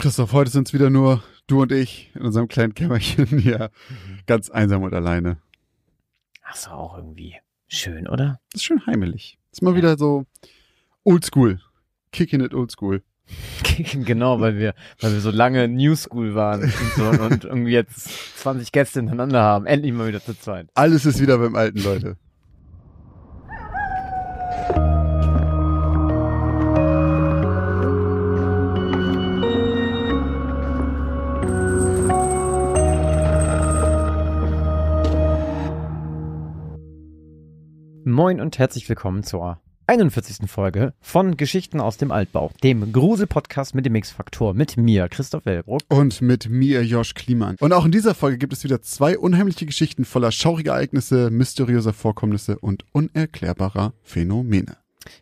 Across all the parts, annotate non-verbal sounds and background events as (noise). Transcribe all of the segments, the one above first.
Christoph, heute sind es wieder nur du und ich in unserem kleinen Kämmerchen (laughs) hier. Mhm. Ganz einsam und alleine. Ach so, auch irgendwie schön, oder? Das ist schön heimelig. ist mal Ja. wieder so oldschool. Kicking it oldschool. (laughs) genau, weil wir, weil wir so lange New School waren und, so, und (laughs) irgendwie jetzt 20 Gäste hintereinander haben. Endlich mal wieder zu zweit. Alles ist wieder beim alten, Leute. Moin und herzlich willkommen zur 41. Folge von Geschichten aus dem Altbau, dem Grusel-Podcast mit dem X-Faktor mit mir, Christoph Wellbrock. Und mit mir, Josh Kliemann. Und auch in dieser Folge gibt es wieder zwei unheimliche Geschichten voller schauriger Ereignisse, mysteriöser Vorkommnisse und unerklärbarer Phänomene.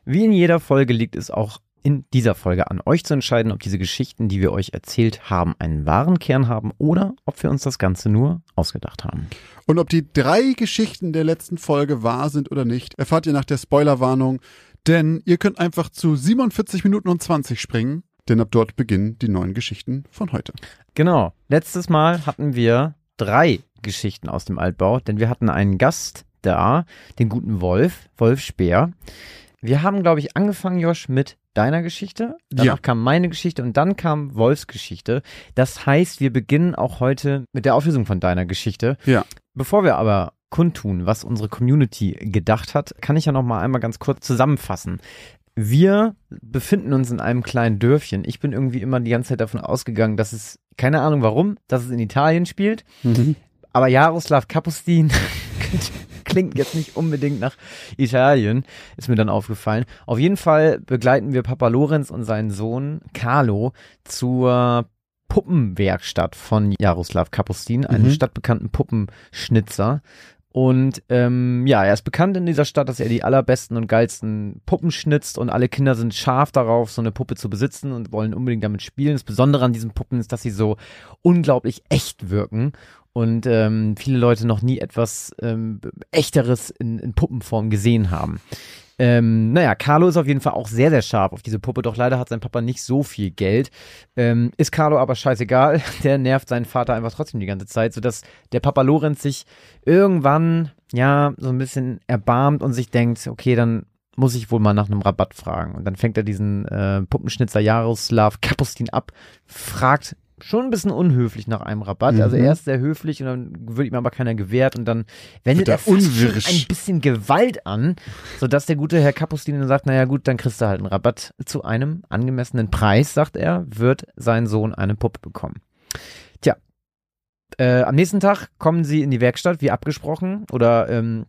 Wie in jeder Folge liegt es auch in dieser Folge an euch zu entscheiden, ob diese Geschichten, die wir euch erzählt haben, einen wahren Kern haben oder ob wir uns das Ganze nur ausgedacht haben. Und ob die drei Geschichten der letzten Folge wahr sind oder nicht, erfahrt ihr nach der Spoilerwarnung. Denn ihr könnt einfach zu 47 Minuten und 20 springen, denn ab dort beginnen die neuen Geschichten von heute. Genau. Letztes Mal hatten wir drei Geschichten aus dem Altbau, denn wir hatten einen Gast da, den guten Wolf, Wolf Speer. Wir haben, glaube ich, angefangen, Josh, mit deiner Geschichte. Danach Ja. kam meine Geschichte und dann kam Wolfs Geschichte. Das heißt, wir beginnen auch heute mit der Auflösung von deiner Geschichte. Ja. Bevor wir aber kundtun, was unsere Community gedacht hat, kann ich ja noch mal einmal ganz kurz zusammenfassen. Wir befinden uns in einem kleinen Dörfchen. Ich bin irgendwie immer die ganze Zeit davon ausgegangen, dass es, keine Ahnung warum, dass es in Italien spielt. Aber Jaroslav Kapustin (laughs) klingt jetzt nicht unbedingt nach Italien, ist mir dann aufgefallen. Auf jeden Fall begleiten wir Papa Lorenz und seinen Sohn Carlo zur Puppenwerkstatt von Jaroslav Kapustin, einem Mhm. stadtbekannten Puppenschnitzer. Und ähm, ja, er ist bekannt in dieser Stadt, dass er die allerbesten und geilsten Puppen schnitzt und alle Kinder sind scharf darauf, so eine Puppe zu besitzen und wollen unbedingt damit spielen. Das Besondere an diesen Puppen ist, dass sie so unglaublich echt wirken und ähm, viele Leute noch nie etwas ähm, Echteres in, in Puppenform gesehen haben. Ähm, naja, Carlo ist auf jeden Fall auch sehr, sehr scharf auf diese Puppe, doch leider hat sein Papa nicht so viel Geld. Ähm, ist Carlo aber scheißegal, (laughs) der nervt seinen Vater einfach trotzdem die ganze Zeit, sodass der Papa Lorenz sich irgendwann, ja, so ein bisschen erbarmt und sich denkt, okay, dann muss ich wohl mal nach einem Rabatt fragen. Und dann fängt er diesen äh, Puppenschnitzer Jaroslav Kapustin ab, fragt schon ein bisschen unhöflich nach einem Rabatt. Mhm. Also er ist sehr höflich und dann wird ihm aber keiner gewährt und dann wendet er ein bisschen Gewalt an, sodass der gute Herr Kapustin dann sagt, naja gut, dann kriegst du halt einen Rabatt zu einem angemessenen Preis, sagt er, wird sein Sohn eine Puppe bekommen. Tja, äh, am nächsten Tag kommen sie in die Werkstatt, wie abgesprochen oder ähm,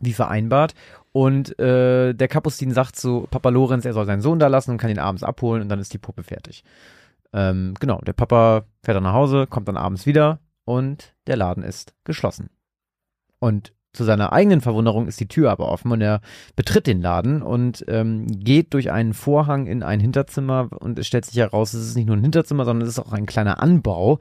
wie vereinbart. Und äh, der Kapustin sagt zu Papa Lorenz, er soll seinen Sohn da lassen und kann ihn abends abholen und dann ist die Puppe fertig. Ähm, genau, der Papa fährt dann nach Hause, kommt dann abends wieder und der Laden ist geschlossen. Und zu seiner eigenen Verwunderung ist die Tür aber offen und er betritt den Laden und ähm, geht durch einen Vorhang in ein Hinterzimmer und es stellt sich heraus, es ist nicht nur ein Hinterzimmer, sondern es ist auch ein kleiner Anbau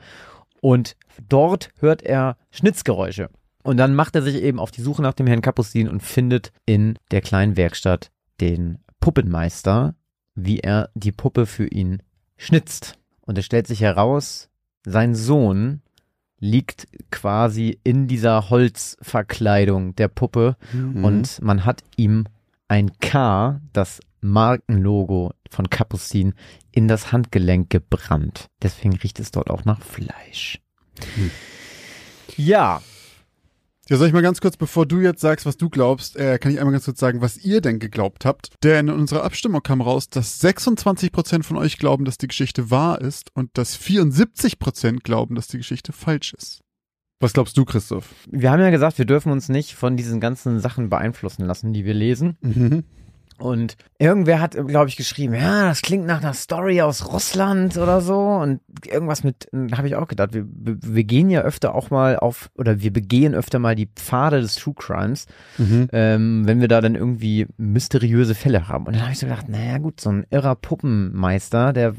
und dort hört er Schnitzgeräusche. Und dann macht er sich eben auf die Suche nach dem Herrn Kapustin und findet in der kleinen Werkstatt den Puppenmeister, wie er die Puppe für ihn schnitzt. Und es stellt sich heraus, sein Sohn liegt quasi in dieser Holzverkleidung der Puppe Mhm. und man hat ihm ein K, das Markenlogo von Kapustin, in das Handgelenk gebrannt. Deswegen riecht es dort auch nach Fleisch. Hm. Ja, Ja, soll ich mal ganz kurz, bevor du jetzt sagst, was du glaubst, äh, kann ich einmal ganz kurz sagen, was ihr denn geglaubt habt. Denn in unserer Abstimmung kam raus, dass 26% von euch glauben, dass die Geschichte wahr ist und dass 74% glauben, dass die Geschichte falsch ist. Was glaubst du, Christoph? wir haben ja gesagt, wir dürfen uns nicht von diesen ganzen Sachen beeinflussen lassen, die wir lesen. Mhm. Und irgendwer hat, glaube ich, geschrieben, ja, das klingt nach einer Story aus Russland oder so. Und irgendwas mit, habe ich auch gedacht, wir, wir gehen ja öfter auch mal auf, oder wir begehen öfter mal die Pfade des True Crimes, Mhm. ähm, wenn wir da dann irgendwie mysteriöse Fälle haben. Und dann habe ich so gedacht, naja gut, so ein irrer Puppenmeister, der,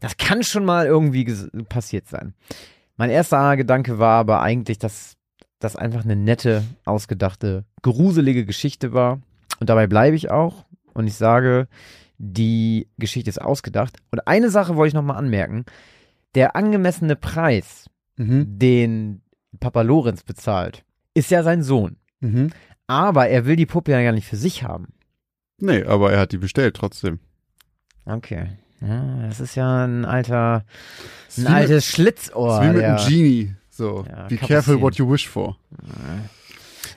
das kann schon mal irgendwie passiert sein. Mein erster Gedanke war aber eigentlich, dass das einfach eine nette, ausgedachte, gruselige Geschichte war. Und dabei bleibe ich auch. Und ich sage, die Geschichte ist ausgedacht. Und eine Sache wollte ich nochmal anmerken. Der angemessene Preis, Mhm. den Papa Lorenz bezahlt, ist ja sein Sohn. Mhm. Aber er will die Puppe ja gar nicht für sich haben. Nee, aber er hat die bestellt trotzdem. Okay. Ja, das ist ja ein alter, ein wie mit- altes Schlitzohr. ist wie mit einem Genie. So, Ja, be careful what you wish for.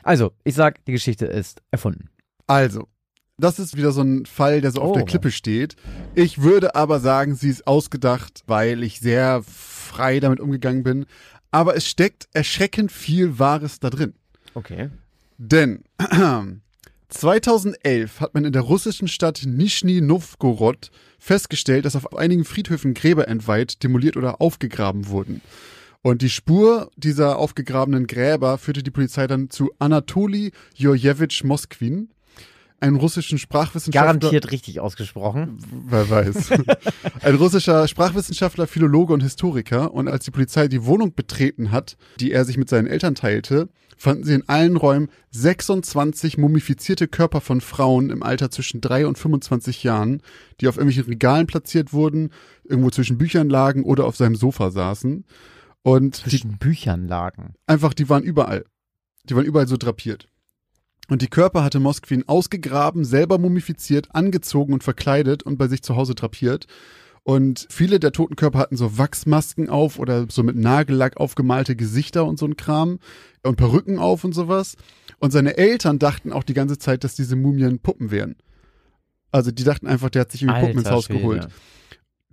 Also, ich sag, die Geschichte ist erfunden. Also, das ist wieder so ein Fall, der so auf Oh. der Klippe steht. Ich würde aber sagen, sie ist ausgedacht, weil ich sehr frei damit umgegangen bin. Aber es steckt erschreckend viel Wahres da drin. Okay. Denn (clears throat) 2011 hat man in der russischen Stadt Nischni Novgorod festgestellt, dass auf einigen Friedhöfen Gräber entweiht, demoliert oder aufgegraben wurden. Und die Spur dieser aufgegrabenen Gräber führte die Polizei dann zu Anatoli Jurjewitsch Moskwin, einem russischen Sprachwissenschaftler. Garantiert richtig ausgesprochen. Wer weiß. (laughs) Ein russischer Sprachwissenschaftler, Philologe und Historiker. Und als die Polizei die Wohnung betreten hat, die er sich mit seinen Eltern teilte, fanden sie in allen Räumen 26 mumifizierte Körper von Frauen im Alter zwischen 3 und 25 Jahren, die auf irgendwelchen Regalen platziert wurden, irgendwo zwischen Büchern lagen oder auf seinem Sofa saßen. Und die Zwischen Büchern lagen. Einfach, die waren überall. Die waren überall so drapiert. Und die Körper hatte Moskwin ausgegraben, selber mumifiziert, angezogen und verkleidet und bei sich zu Hause drapiert. Und viele der toten Körper hatten so Wachsmasken auf oder so mit Nagellack aufgemalte Gesichter und so ein Kram und Perücken auf und sowas. Und seine Eltern dachten auch die ganze Zeit, dass diese Mumien Puppen wären. Also die dachten einfach, der hat sich irgendwie Puppen ins Haus Schwede. geholt.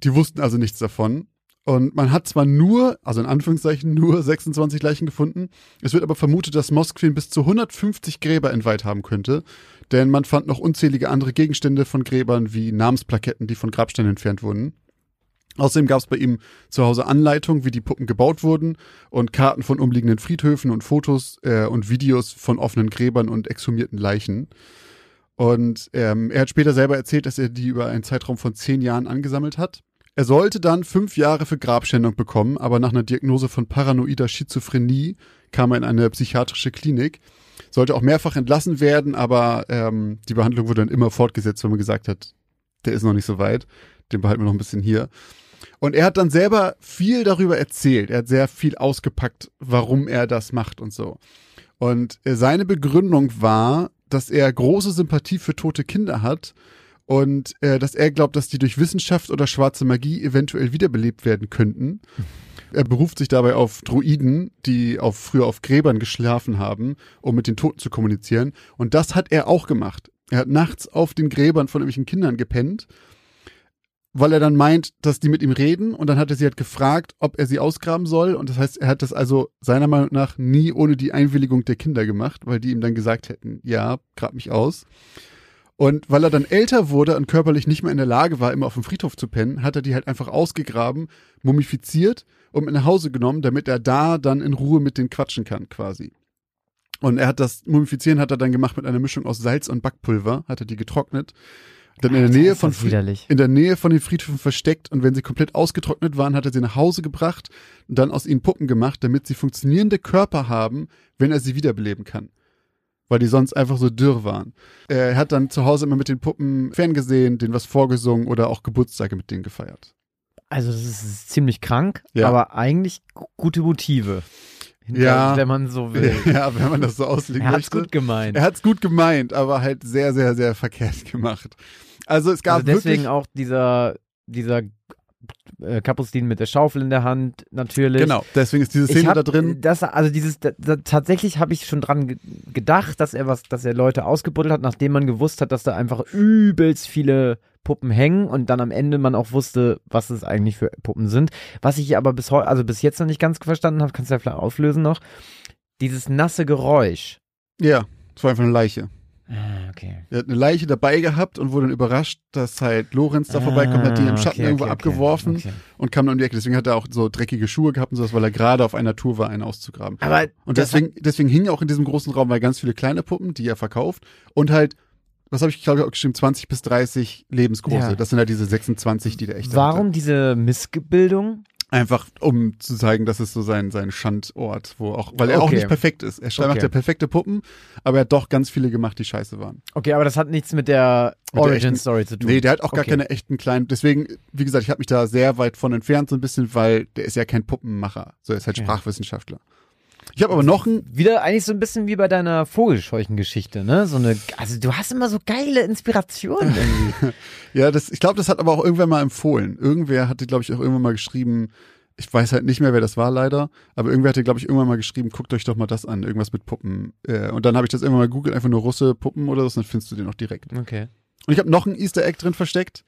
Die wussten also nichts davon. Und man hat zwar nur, also in Anführungszeichen nur 26 Leichen gefunden, es wird aber vermutet, dass Moskwin bis zu 150 Gräber entweiht haben könnte, denn man fand noch unzählige andere Gegenstände von Gräbern wie Namensplaketten, die von Grabsteinen entfernt wurden. Außerdem gab es bei ihm zu Hause Anleitungen, wie die Puppen gebaut wurden und Karten von umliegenden Friedhöfen und Fotos äh, und Videos von offenen Gräbern und exhumierten Leichen. Und ähm, er hat später selber erzählt, dass er die über einen Zeitraum von zehn Jahren angesammelt hat. Er sollte dann fünf Jahre für Grabschändung bekommen, aber nach einer Diagnose von paranoider Schizophrenie kam er in eine psychiatrische Klinik. Sollte auch mehrfach entlassen werden, aber ähm, die Behandlung wurde dann immer fortgesetzt, wenn man gesagt hat, der ist noch nicht so weit, den behalten wir noch ein bisschen hier. Und er hat dann selber viel darüber erzählt. Er hat sehr viel ausgepackt, warum er das macht und so. Und äh, seine Begründung war, dass er große Sympathie für tote Kinder hat und äh, dass er glaubt, dass die durch Wissenschaft oder schwarze Magie eventuell wiederbelebt werden könnten. Er beruft sich dabei auf Druiden, die auf, früher auf Gräbern geschlafen haben, um mit den Toten zu kommunizieren. Und das hat er auch gemacht. Er hat nachts auf den Gräbern von irgendwelchen Kindern gepennt, weil er dann meint, dass die mit ihm reden. Und dann hat er sie halt gefragt, ob er sie ausgraben soll. Und das heißt, er hat das also seiner Meinung nach nie ohne die Einwilligung der Kinder gemacht, weil die ihm dann gesagt hätten, ja, grab mich aus. Und weil er dann älter wurde und körperlich nicht mehr in der Lage war, immer auf dem Friedhof zu pennen, hat er die halt einfach ausgegraben, mumifiziert und mit nach Hause genommen, damit er da dann in Ruhe mit denen quatschen kann, quasi. Und er hat das Mumifizieren hat er dann gemacht mit einer Mischung aus Salz und Backpulver, hat er die getrocknet, dann in der Alter, Nähe von Fried in der Nähe von den Friedhöfen versteckt und wenn sie komplett ausgetrocknet waren, hat er sie nach Hause gebracht und dann aus ihnen Puppen gemacht, damit sie funktionierende Körper haben, wenn er sie wiederbeleben kann. Weil die sonst einfach so dürr waren. Er hat dann zu Hause immer mit den Puppen ferngesehen, denen was vorgesungen oder auch Geburtstage mit denen gefeiert. Also das ist ziemlich krank, Ja. aber eigentlich gu- gute Motive. Ja. Wenn man so will. (laughs) Ja, wenn man das so auslegen er möchte. gut gemeint. Er hat's gut gemeint, aber halt sehr, sehr, sehr verkehrt (laughs) gemacht. Also es gab Also deswegen auch dieser, dieser äh, Kapustin mit der Schaufel in der Hand, natürlich. genau, deswegen ist diese Szene hab, da drin. Das, also dieses, da, da, tatsächlich habe ich schon dran ge gedacht, dass er was, dass er Leute ausgebuddelt hat, nachdem man gewusst hat, dass da einfach übelst viele Puppen hängen und dann am Ende man auch wusste, was es eigentlich für Puppen sind. Was ich aber bis heute, also bis jetzt noch nicht ganz verstanden habe, kannst du ja vielleicht auflösen noch. Dieses nasse Geräusch. Ja, es war einfach eine Leiche. Ah, okay. Er hat eine Leiche dabei gehabt und wurde dann überrascht, dass halt Lorenz da vorbeikommt, hat die im Ah, Schatten okay, irgendwo okay, abgeworfen und kam dann um die Ecke. Deswegen hat er auch so dreckige Schuhe gehabt und sowas, weil er gerade auf einer Tour war, einen auszugraben. Aber Und deswegen, deswegen hingen auch in diesem großen Raum weil ganz viele kleine Puppen, die er verkauft und halt, was habe ich glaube ich auch geschrieben, 20 bis 30 lebensgroße. Ja. Das sind halt diese 26, die der echte Warum diese Missbildung? Einfach um zu zeigen, dass es so sein, sein Schandort, wo auch, weil er auch Okay. nicht perfekt ist. Er okay. macht ja perfekte Puppen, aber er hat doch ganz viele gemacht, die scheiße waren. Okay, aber das hat nichts mit der Mit der Origin echten- Story zu tun. Nee, der hat auch gar Okay. keine echten kleinen. Deswegen, wie gesagt, ich habe mich da sehr weit von entfernt, so ein bisschen, weil der ist ja kein Puppenmacher. So, er ist halt. Sprachwissenschaftler. Ich habe aber noch ein. Wieder eigentlich so ein bisschen wie bei deiner Vogelscheuchen-Geschichte, ne? So eine, also du hast immer so geile Inspirationen irgendwie. (laughs) Ja, das, ich glaube, das hat aber auch irgendwer mal empfohlen. Irgendwer hatte, glaube ich, auch irgendwann mal geschrieben, ich weiß halt nicht mehr, wer das war leider, aber irgendwer hatte, glaube ich, irgendwann mal geschrieben, guckt euch doch mal das an, irgendwas mit Puppen. Äh, und dann habe ich das irgendwann mal googelt, einfach nur Russe Puppen oder so, und dann findest du den auch direkt. Okay. Und ich habe noch ein Easter Egg drin versteckt.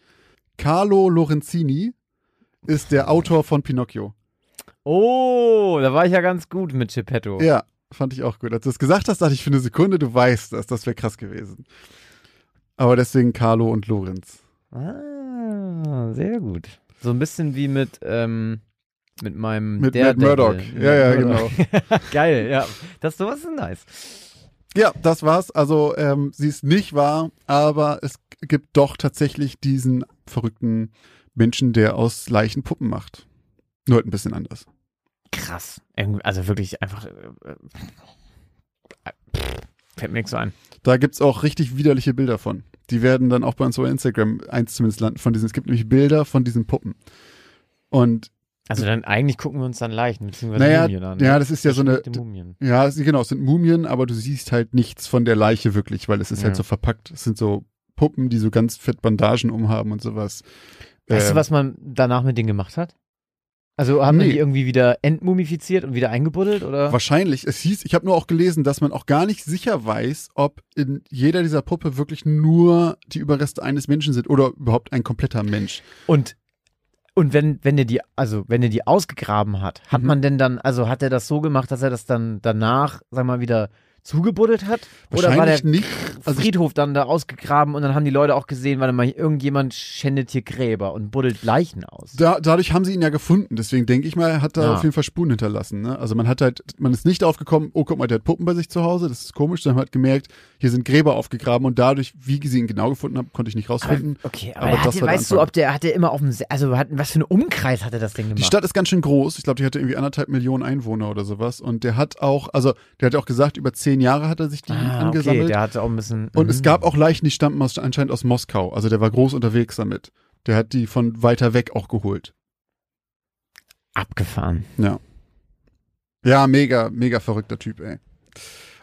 Carlo Lorenzini ist der Autor von Pinocchio. Oh, da war ich ja ganz gut mit Geppetto. Ja, fand ich auch gut. Als du es gesagt hast, dachte ich für eine Sekunde, du weißt das, das wäre krass gewesen. Aber deswegen Carlo und Lorenz. Ah, sehr gut. So ein bisschen wie mit, ähm, mit meinem Mit Matt. Murdock. Mit Ja, ja, Murdock. (laughs) Geil, ja. Das sowas ist nice. Ja, das war's. Also ähm, sie ist nicht wahr, aber es gibt doch tatsächlich diesen verrückten Menschen, der aus Leichen Puppen macht. Nur halt ein bisschen anders. Krass. Also wirklich einfach. Äh, äh, fällt mir nichts so ein. Da gibt's auch richtig widerliche Bilder von. Die werden dann auch bei uns bei Instagram eins zumindest landen von diesen. Es gibt nämlich Bilder von diesen Puppen. Und Also dann eigentlich gucken wir uns dann Leichen beziehungsweise naja, Mumien an. ne? ja, das ist ja so eine. Ja, es- genau, es sind Mumien, aber du siehst halt nichts von der Leiche wirklich, weil es ist halt Ja. so verpackt. Es sind so Puppen, die so ganz fett Bandagen umhaben und sowas. Weißt Ähm, du, was man danach mit denen gemacht hat? Also haben Nee. die irgendwie wieder entmumifiziert und wieder eingebuddelt oder? Wahrscheinlich. Es hieß, ich habe nur auch gelesen, dass man auch gar nicht sicher weiß, ob in jeder dieser Puppe wirklich nur die Überreste eines Menschen sind oder überhaupt ein kompletter Mensch. Und und wenn wenn er die also wenn er die ausgegraben hat, hat Mhm. man denn dann also hat er das so gemacht, dass er das dann danach sag mal wieder zugebuddelt hat oder war der nicht. Also Friedhof dann da ausgegraben und dann haben die Leute auch gesehen, weil mal irgendjemand schändet hier Gräber und buddelt Leichen aus. da, dadurch haben sie ihn ja gefunden. Deswegen denke ich mal, er hat da Ah. auf jeden Fall Spuren hinterlassen. Ne? Also man hat halt, man ist nicht aufgekommen, oh guck mal, der hat Puppen bei sich zu Hause, das ist komisch, sondern man hat gemerkt, hier sind Gräber aufgegraben und dadurch, wie sie ihn genau gefunden haben, konnte ich nicht aber, rausfinden. okay, aber aber, er hatte, weißt du, ob der hat der immer auf dem also hat, was für einen Umkreis hatte das Ding gemacht? Die Stadt ist ganz schön groß. Ich glaube, die hatte irgendwie anderthalb Millionen Einwohner oder sowas. Und der hat auch, also der hat auch gesagt, über zehn Jahre hat er sich die ah, okay, angesammelt. der hatte auch ein bisschen Und mhm. es gab auch Leichen, die stammten aus, anscheinend aus Moskau. Also der war groß unterwegs damit. Der hat die von weiter weg auch geholt. abgefahren. Ja, mega, mega verrückter Typ, ey.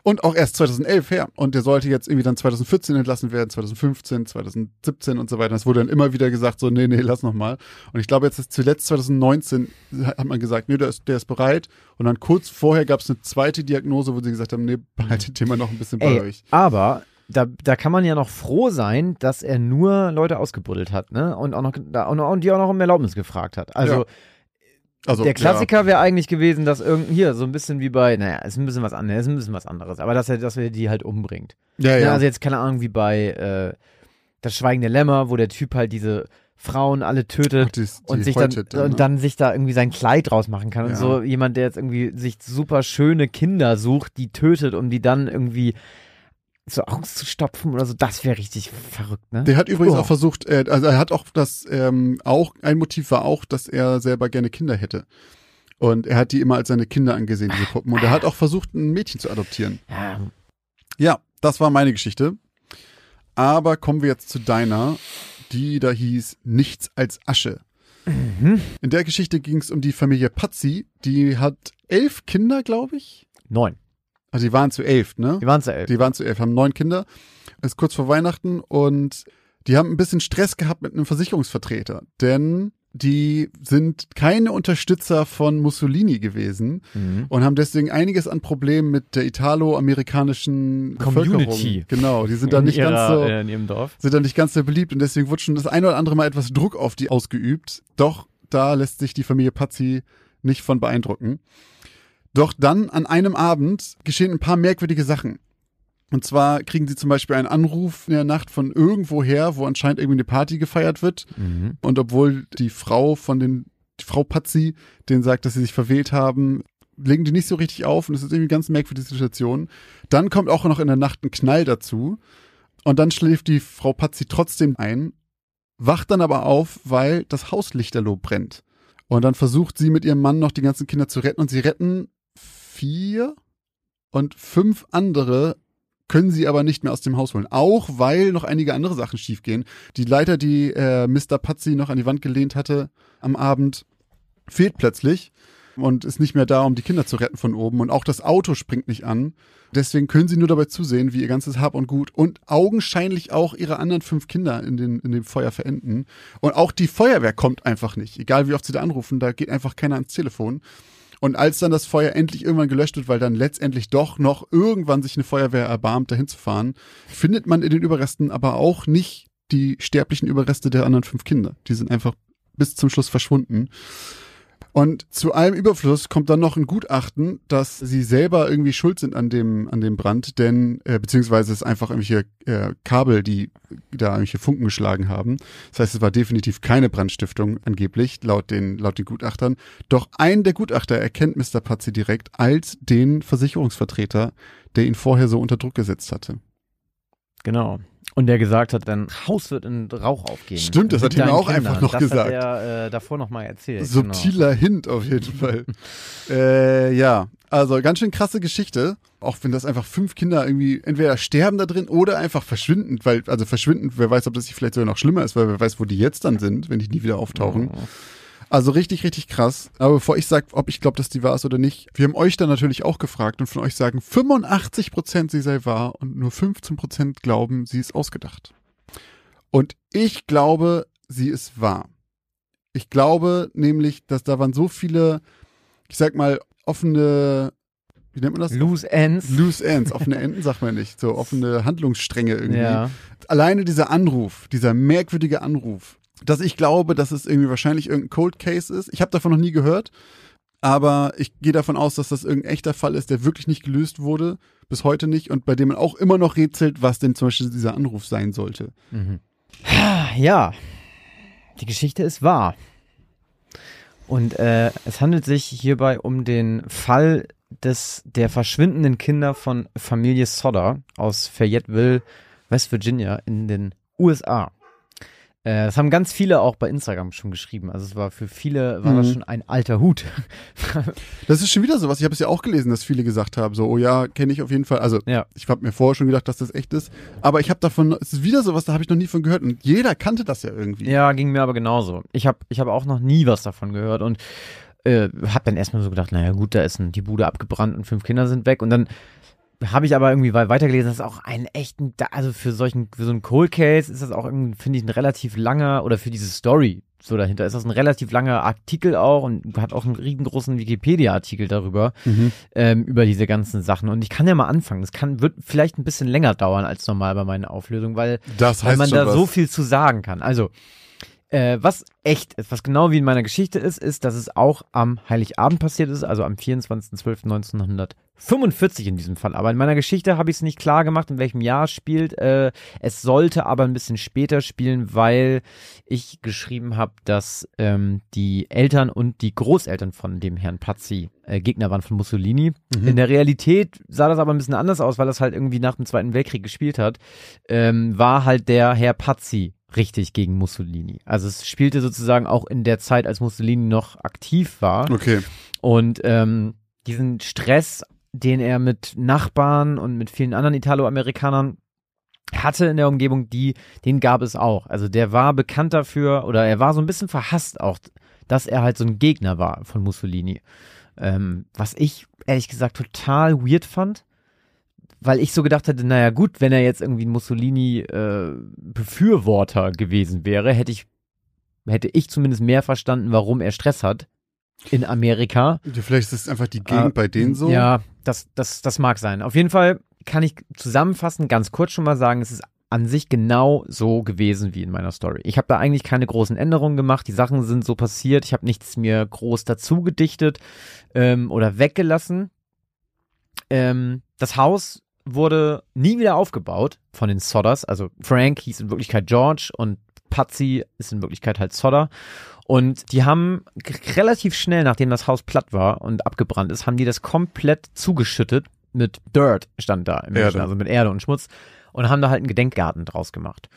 Und auch erst 2011 her. Und der sollte jetzt irgendwie dann 2014 entlassen werden, 2015, 2017 und so weiter. Es wurde dann immer wieder gesagt, so, nee, nee, lass noch mal. Und ich glaube, jetzt ist zuletzt 2019 hat man gesagt, nee, der ist, der ist bereit. Und dann kurz vorher gab es eine zweite Diagnose, wo sie gesagt haben, nee, behaltet den mal noch ein bisschen bei Ey, euch. aber da, da kann man ja noch froh sein, dass er nur Leute ausgebuddelt hat, ne? Und auch noch und, und die auch noch um Erlaubnis gefragt hat. Also Ja. Also, der Klassiker wäre eigentlich gewesen, dass irgend hier so ein bisschen wie bei, naja, ist ein bisschen was anderes, ist ein bisschen was anderes, aber dass er, dass er die halt umbringt. Ja, ja. Ne? ja. Also jetzt keine Ahnung wie bei äh, das Schweigen der Lämmer, wo der Typ halt diese Frauen alle tötet. Und die- die und sich dann, dann, und ne? dann sich da irgendwie sein Kleid draus machen kann. Ja. Und so jemand, der jetzt irgendwie sich super schöne Kinder sucht, die tötet, um die dann irgendwie so auszustopfen oder so, das wäre richtig verrückt, ne? Der hat übrigens Oh. auch versucht, äh, also er hat auch das, ähm, auch, ein Motiv war auch, dass er selber gerne Kinder hätte. Und er hat die immer als seine Kinder angesehen, diese Puppen. Und er hat auch versucht, ein Mädchen zu adoptieren. Ja, Ja, das war meine Geschichte. Aber kommen wir jetzt zu deiner, die da hieß Nichts als Asche. Mhm. In der Geschichte ging es um die Familie Pazzi. Die hat elf Kinder, glaube ich. neun. Also die waren zu elf, ne? Die waren zu elf. Die waren zu elf, haben neun Kinder. Ist kurz vor Weihnachten und die haben ein bisschen Stress gehabt mit einem Versicherungsvertreter, denn die sind keine Unterstützer von Mussolini gewesen Mhm. und haben deswegen einiges an Problemen mit der italo-amerikanischen Community. Genau, die sind da nicht ihrer, ganz so äh, sind da nicht ganz so beliebt und deswegen wurde schon das eine oder andere Mal etwas Druck auf die ausgeübt. Doch da lässt sich die Familie Pazzi nicht von beeindrucken. Doch dann an einem Abend geschehen ein paar merkwürdige Sachen. Und zwar kriegen sie zum Beispiel einen Anruf in der Nacht von irgendwoher, wo anscheinend irgendwie eine Party gefeiert wird. Mhm. Und obwohl die Frau von den, die Frau Pazzi, denen sagt, dass sie sich verwählt haben, legen die nicht so richtig auf und es ist irgendwie eine ganz merkwürdige Situation. Dann kommt auch noch in der Nacht ein Knall dazu. Und dann schläft die Frau Pazzi trotzdem ein, wacht dann aber auf, weil das Haus lichterloh brennt. Und dann versucht sie mit ihrem Mann noch die ganzen Kinder zu retten und sie retten vier und fünf andere können sie aber nicht mehr aus dem Haus holen. Auch weil noch einige andere Sachen schiefgehen. Die Leiter, die äh, Mr. Pazzi noch an die Wand gelehnt hatte am Abend, fehlt plötzlich und ist nicht mehr da, um die Kinder zu retten von oben. Und auch das Auto springt nicht an. Deswegen können sie nur dabei zusehen, wie ihr ganzes Hab und Gut und augenscheinlich auch ihre anderen fünf Kinder in, den, in dem Feuer verenden. Und auch die Feuerwehr kommt einfach nicht. Egal wie oft sie da anrufen, da geht einfach keiner ans Telefon. Und als dann das Feuer endlich irgendwann gelöscht wird, weil dann letztendlich doch noch irgendwann sich eine Feuerwehr erbarmt, dahin zu fahren, findet man in den Überresten aber auch nicht die sterblichen Überreste der anderen fünf Kinder. Die sind einfach bis zum Schluss verschwunden. Und zu allem Überfluss kommt dann noch ein Gutachten, dass sie selber irgendwie schuld sind an dem, an dem Brand, denn, äh, beziehungsweise es einfach irgendwelche äh, Kabel, die da irgendwelche Funken geschlagen haben. Das heißt, es war definitiv keine Brandstiftung, angeblich, laut den, laut den Gutachtern. Doch ein der Gutachter erkennt Mr. Pazzi direkt als den Versicherungsvertreter, der ihn vorher so unter Druck gesetzt hatte. Genau. Und der gesagt hat, dein Haus wird in Rauch aufgehen. Stimmt, das hat er deinen auch einfach noch das gesagt. Hat er äh, davor noch mal erzählt. Subtiler Hint auf jeden Fall. (laughs) äh, ja, also ganz schön krasse Geschichte. Auch wenn das einfach fünf Kinder irgendwie entweder sterben da drin oder einfach verschwinden, weil, also verschwinden, wer weiß, ob das nicht vielleicht sogar noch schlimmer ist, weil wer weiß, wo die jetzt dann sind, wenn die nie wieder auftauchen. Genau. Also richtig, richtig krass. Aber bevor ich sage, ob ich glaube, dass die wahr ist oder nicht, wir haben euch dann natürlich auch gefragt und von euch sagen 85 Prozent sie sei wahr und nur 15 Prozent glauben, sie ist ausgedacht. Und ich glaube, sie ist wahr. Ich glaube nämlich, dass da waren so viele, ich sag mal, offene, wie nennt man das? Loose Ends. Loose Ends, offene Enden sagt man nicht, so offene Handlungsstränge irgendwie. Ja. Alleine dieser Anruf, dieser merkwürdige Anruf, dass ich glaube, dass es irgendwie wahrscheinlich irgendein Cold Case ist. Ich habe davon noch nie gehört, aber ich gehe davon aus, dass das irgendein echter Fall ist, der wirklich nicht gelöst wurde, bis heute nicht und bei dem man auch immer noch rätselt, was denn zum Beispiel dieser Anruf sein sollte. Mhm. Ja, die Geschichte ist wahr. Und äh, es handelt sich hierbei um den Fall des der verschwindenden Kinder von Familie Sodder aus Fayetteville, West Virginia in den USA. Äh, das haben ganz viele auch bei Instagram schon geschrieben. Also es war für viele war das Mhm. schon ein alter Hut. (laughs) Das ist schon wieder sowas. Ich habe es ja auch gelesen, dass viele gesagt haben, so, oh ja, kenne ich auf jeden Fall. Also ja. ich habe mir vorher schon gedacht, dass das echt ist. Aber ich habe davon, es ist wieder sowas, da habe ich noch nie von gehört. Und jeder kannte das ja irgendwie. Ja, ging mir aber genauso. Ich habe ich hab auch noch nie was davon gehört und äh, habe dann erstmal so gedacht, naja gut, da ist ein, die Bude abgebrannt und fünf Kinder sind weg. Und dann habe ich aber irgendwie wei- weitergelesen, dass auch ein echten, also für solchen, für so einen Cold Case ist das auch irgendwie, finde ich, ein relativ langer, oder für diese Story so dahinter, ist das ein relativ langer Artikel auch und hat auch einen riesengroßen Wikipedia-Artikel darüber, Mhm. ähm, über diese ganzen Sachen. Und ich kann ja mal anfangen. Das kann, wird vielleicht ein bisschen länger dauern als normal bei meiner Auflösung, weil Das weil man da was. so viel zu sagen kann. Also, äh, was echt ist, was genau wie in meiner Geschichte ist, ist, dass es auch am Heiligabend passiert ist, also am 24.12.1945 in diesem Fall. Aber in meiner Geschichte habe ich es nicht klar gemacht, in welchem Jahr es spielt. Äh, es sollte aber ein bisschen später spielen, weil ich geschrieben habe, dass ähm, die Eltern und die Großeltern von dem Herrn Pazzi äh, Gegner waren von Mussolini. Mhm. In der Realität sah das aber ein bisschen anders aus, weil das halt irgendwie nach dem Zweiten Weltkrieg gespielt hat. Ähm, war halt der Herr Pazzi richtig gegen Mussolini. Also es spielte sozusagen auch in der Zeit, als Mussolini noch aktiv war. Okay. Und ähm, diesen Stress, den er mit Nachbarn und mit vielen anderen Italoamerikanern hatte in der Umgebung, die, den gab es auch. Also der war bekannt dafür, oder er war so ein bisschen verhasst auch, dass er halt so ein Gegner war von Mussolini. Ähm, was ich ehrlich gesagt total weird fand, weil ich so gedacht hätte, naja gut, wenn er jetzt irgendwie ein Mussolini-Befürworter gewesen wäre, hätte ich, hätte ich zumindest mehr verstanden, warum er Stress hat in Amerika. Vielleicht ist es einfach die Gegend Ah, bei denen so. Ja, das, das, das mag sein. Auf jeden Fall kann ich zusammenfassend ganz kurz schon mal sagen, es ist an sich genau so gewesen wie in meiner Story. Ich habe da eigentlich keine großen Änderungen gemacht. Die Sachen sind so passiert. Ich habe nichts mir groß dazu gedichtet ähm, oder weggelassen. Ähm, das Haus wurde nie wieder aufgebaut von den Sodders. Also Frank hieß in Wirklichkeit George und Patsy ist in Wirklichkeit halt Sodder. Und die haben relativ schnell, nachdem das Haus platt war und abgebrannt ist, haben die das komplett zugeschüttet mit Dirt, stand da im Erde. Englischen, also mit Erde und Schmutz und haben da halt einen Gedenkgarten draus gemacht.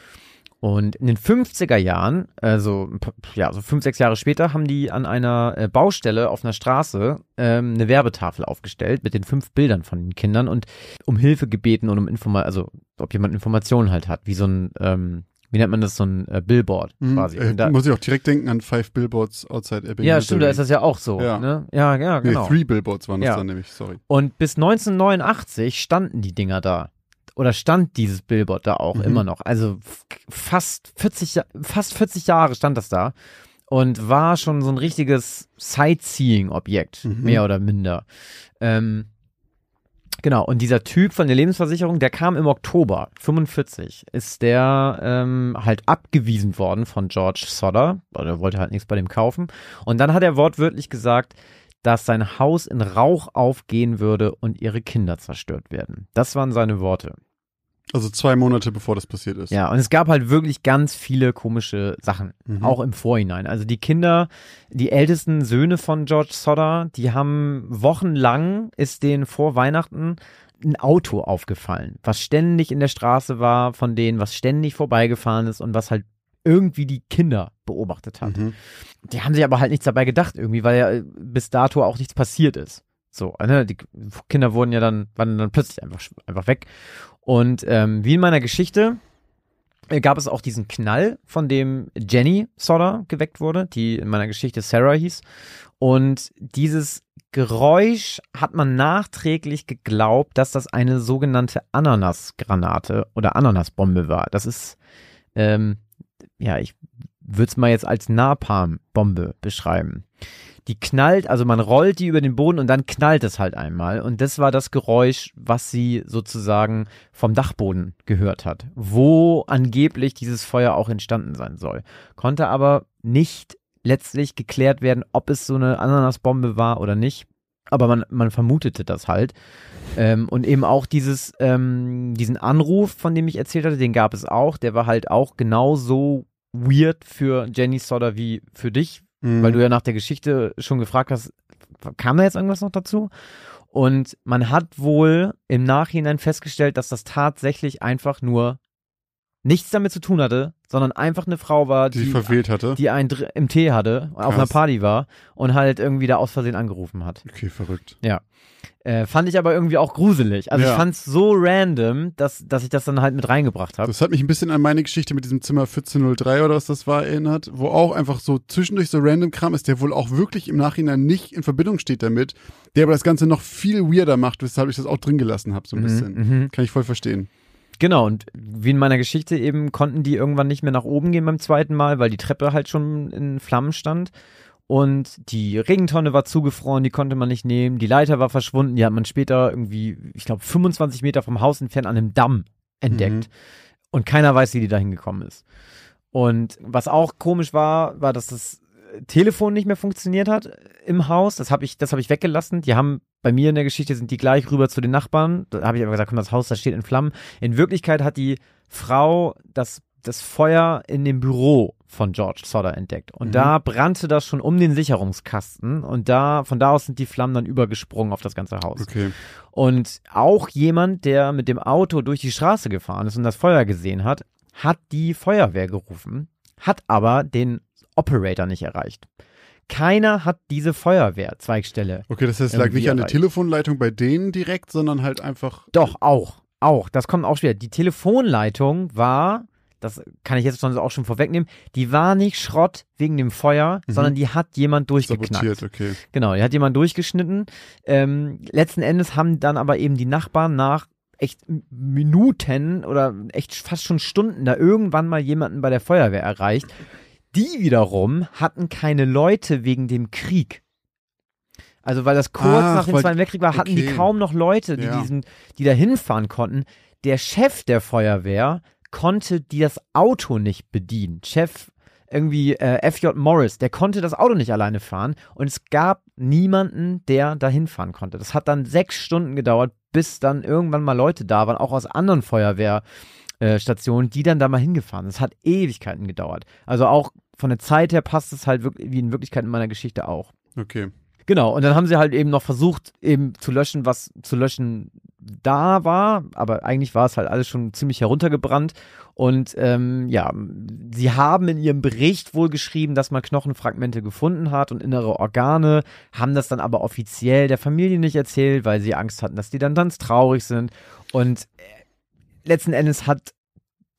Und in den 50er Jahren, also ja, so fünf, sechs Jahre später, haben die an einer äh, Baustelle auf einer Straße ähm, eine Werbetafel aufgestellt mit den fünf Bildern von den Kindern und um Hilfe gebeten und um Informationen, also ob jemand Informationen halt hat, wie so ein, ähm, wie nennt man das, so ein äh, Billboard Mhm, quasi. äh, da, muss ich auch direkt denken an Five Billboards Outside Ebbing. ja, stimmt, da ist das ja auch so. Ja. Ne? Ja, ja, Nee, genau. Three Billboards waren das Ja. dann nämlich, sorry. Und bis 1989 standen die Dinger da. Oder stand dieses Billboard da auch Mhm. immer noch. Also fast 40, Ja- fast 40 Jahre stand das da. Und war schon so ein richtiges Sightseeing-Objekt, Mhm. mehr oder minder. Ähm, genau, und dieser Typ von der Lebensversicherung, der kam im Oktober 45, ist der ähm, halt abgewiesen worden von George Sodder, oder er wollte halt nichts bei dem kaufen. Und dann hat er wortwörtlich gesagt, dass sein Haus in Rauch aufgehen würde und ihre Kinder zerstört werden. Das waren seine Worte. Also zwei Monate bevor das passiert ist. Ja, und es gab halt wirklich ganz viele komische Sachen, Mhm. auch im Vorhinein. Also die Kinder, die ältesten Söhne von George Sodder, die haben wochenlang, ist denen vor Weihnachten ein Auto aufgefallen, was ständig in der Straße war von denen, was ständig vorbeigefahren ist und was halt irgendwie die Kinder beobachtet hat. Mhm. Die haben sich aber halt nichts dabei gedacht irgendwie, weil ja bis dato auch nichts passiert ist. So, ne? Die Kinder wurden ja dann, waren dann plötzlich einfach, einfach weg. Und ähm, wie in meiner Geschichte äh, gab es auch diesen Knall, von dem Jenny Sodder geweckt wurde, die in meiner Geschichte Sarah hieß. Und dieses Geräusch hat man nachträglich geglaubt, dass das eine sogenannte Ananasgranate oder Ananasbombe war. Das ist, ähm, ja, ich würde es mal jetzt als Napalm-Bombe beschreiben. Die knallt, also man rollt die über den Boden und dann knallt es halt einmal. Und das war das Geräusch, was sie sozusagen vom Dachboden gehört hat, wo angeblich dieses Feuer auch entstanden sein soll. Konnte aber nicht letztlich geklärt werden, ob es so eine Ananasbombe war oder nicht. Aber man, man vermutete das halt. Ähm, und eben auch dieses, ähm, diesen Anruf, von dem ich erzählt hatte, den gab es auch. Der war halt auch genauso weird für Jenny Sodder wie für dich, Mhm. weil du ja nach der Geschichte schon gefragt hast, kam da jetzt irgendwas noch dazu? Und man hat wohl im Nachhinein festgestellt, dass das tatsächlich einfach nur nichts damit zu tun hatte, sondern einfach eine Frau war, die, die, verwählt hatte. die ein Dr- im Tee hatte, auf einer Krass. Party war und halt irgendwie da aus Versehen angerufen hat. okay, verrückt. Äh, fand ich aber irgendwie auch gruselig. Also Ja. ich fand's so random, dass, dass ich das dann halt mit reingebracht habe. Das hat mich ein bisschen an meine Geschichte mit diesem Zimmer 1403 oder was das war erinnert, wo auch einfach so zwischendurch so random Kram ist, der wohl auch wirklich im Nachhinein nicht in Verbindung steht damit, der aber das Ganze noch viel weirder macht, weshalb ich das auch drin gelassen habe, so ein bisschen. Mhm. Kann ich voll verstehen. Genau, und wie in meiner Geschichte eben konnten die irgendwann nicht mehr nach oben gehen beim zweiten Mal, weil die Treppe halt schon in Flammen stand. Und die Regentonne war zugefroren, die konnte man nicht nehmen. Die Leiter war verschwunden, die hat man später irgendwie, ich glaube, 25 Meter vom Haus entfernt an einem Damm entdeckt. Und keiner weiß, wie die da hingekommen ist. Und was auch komisch war, war, dass das Telefon nicht mehr funktioniert hat im Haus. Das habe ich, das habe ich weggelassen. Die haben bei mir in der Geschichte sind die gleich rüber zu den Nachbarn. Da habe ich aber gesagt, komm, das Haus, das steht in Flammen. In Wirklichkeit hat die Frau das, das Feuer in dem Büro von George Sodder entdeckt. Und Mhm. da brannte das schon um den Sicherungskasten. Und da, von da aus sind die Flammen dann übergesprungen auf das ganze Haus. Okay. Und auch jemand, der mit dem Auto durch die Straße gefahren ist und das Feuer gesehen hat, hat die Feuerwehr gerufen, hat aber den Operator nicht erreicht. Keiner hat diese Feuerwehr-Zweigstelle. Okay, das heißt, es lag nicht an der. Telefonleitung bei denen direkt, sondern halt einfach. Doch, auch. Auch. Das kommt auch schwer. Die Telefonleitung war, das kann ich jetzt schon auch schon vorwegnehmen, die war nicht Schrott wegen dem Feuer, Mhm. sondern die hat jemand durchgeknackt. Sabotiert, okay. Genau, die hat jemand durchgeschnitten. Ähm, letzten Endes haben dann aber eben die Nachbarn nach echt Minuten oder echt fast schon Stunden da irgendwann mal jemanden bei der Feuerwehr erreicht. Die wiederum hatten keine Leute wegen dem Krieg. Also weil das kurz Ach, nach dem Zweiten Weltkrieg war, hatten die okay. kaum noch Leute, die Ja. diesen, die da hinfahren konnten. Der Chef der Feuerwehr konnte die das Auto nicht bedienen. Chef irgendwie äh, FJ Morris, der konnte das Auto nicht alleine fahren und es gab niemanden, der da hinfahren konnte. Das hat dann sechs Stunden gedauert, bis dann irgendwann mal Leute da waren, auch aus anderen Feuerwehrstationen, die dann da mal hingefahren sind. Es hat Ewigkeiten gedauert. Also auch von der Zeit her passt es halt wirklich, wie in Wirklichkeit in meiner Geschichte auch. Okay. Genau, und dann haben sie halt eben noch versucht, eben zu löschen, was zu löschen da war, aber eigentlich war es halt alles schon ziemlich heruntergebrannt. Und ähm, ja, sie haben in ihrem Bericht wohl geschrieben, dass man Knochenfragmente gefunden hat und innere Organe, haben das dann aber offiziell der Familie nicht erzählt, weil sie Angst hatten, dass die dann ganz traurig sind. Und äh, letzten Endes hat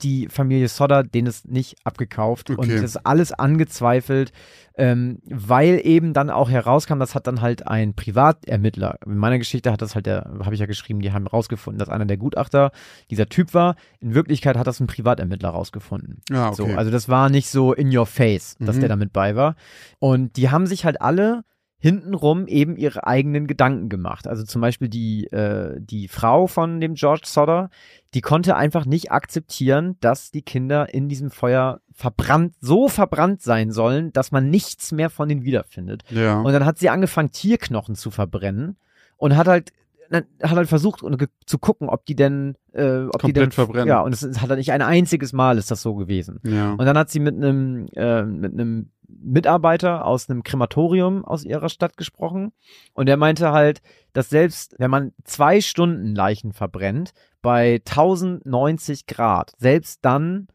die Familie Sodder denen es nicht abgekauft und Okay. das ist alles angezweifelt, ähm, weil eben dann auch herauskam, das hat dann halt ein Privatermittler. In meiner Geschichte hat das halt der, habe ich ja geschrieben, die haben rausgefunden, dass einer der Gutachter dieser Typ war. In Wirklichkeit hat das ein Privatermittler rausgefunden. Ja, okay. So, also das war nicht so in your face, dass Mhm. der damit bei war. Und die haben sich halt alle hintenrum eben ihre eigenen Gedanken gemacht. Also zum Beispiel die, äh, die Frau von dem George Sodder, die konnte einfach nicht akzeptieren, dass die Kinder in diesem Feuer verbrannt, so verbrannt sein sollen, dass man nichts mehr von ihnen wiederfindet. ja. Und dann hat sie angefangen, Tierknochen zu verbrennen und hat halt hat halt versucht zu gucken, ob die denn, äh, ob die Komplett denn verbrennen. Ja, und es hat halt nicht ein einziges Mal ist das so gewesen. ja. Und dann hat sie mit einem äh, mit einem Mitarbeiter aus einem Krematorium aus ihrer Stadt gesprochen und der meinte halt, dass selbst wenn man zwei Stunden Leichen verbrennt bei 1090 Grad, selbst dann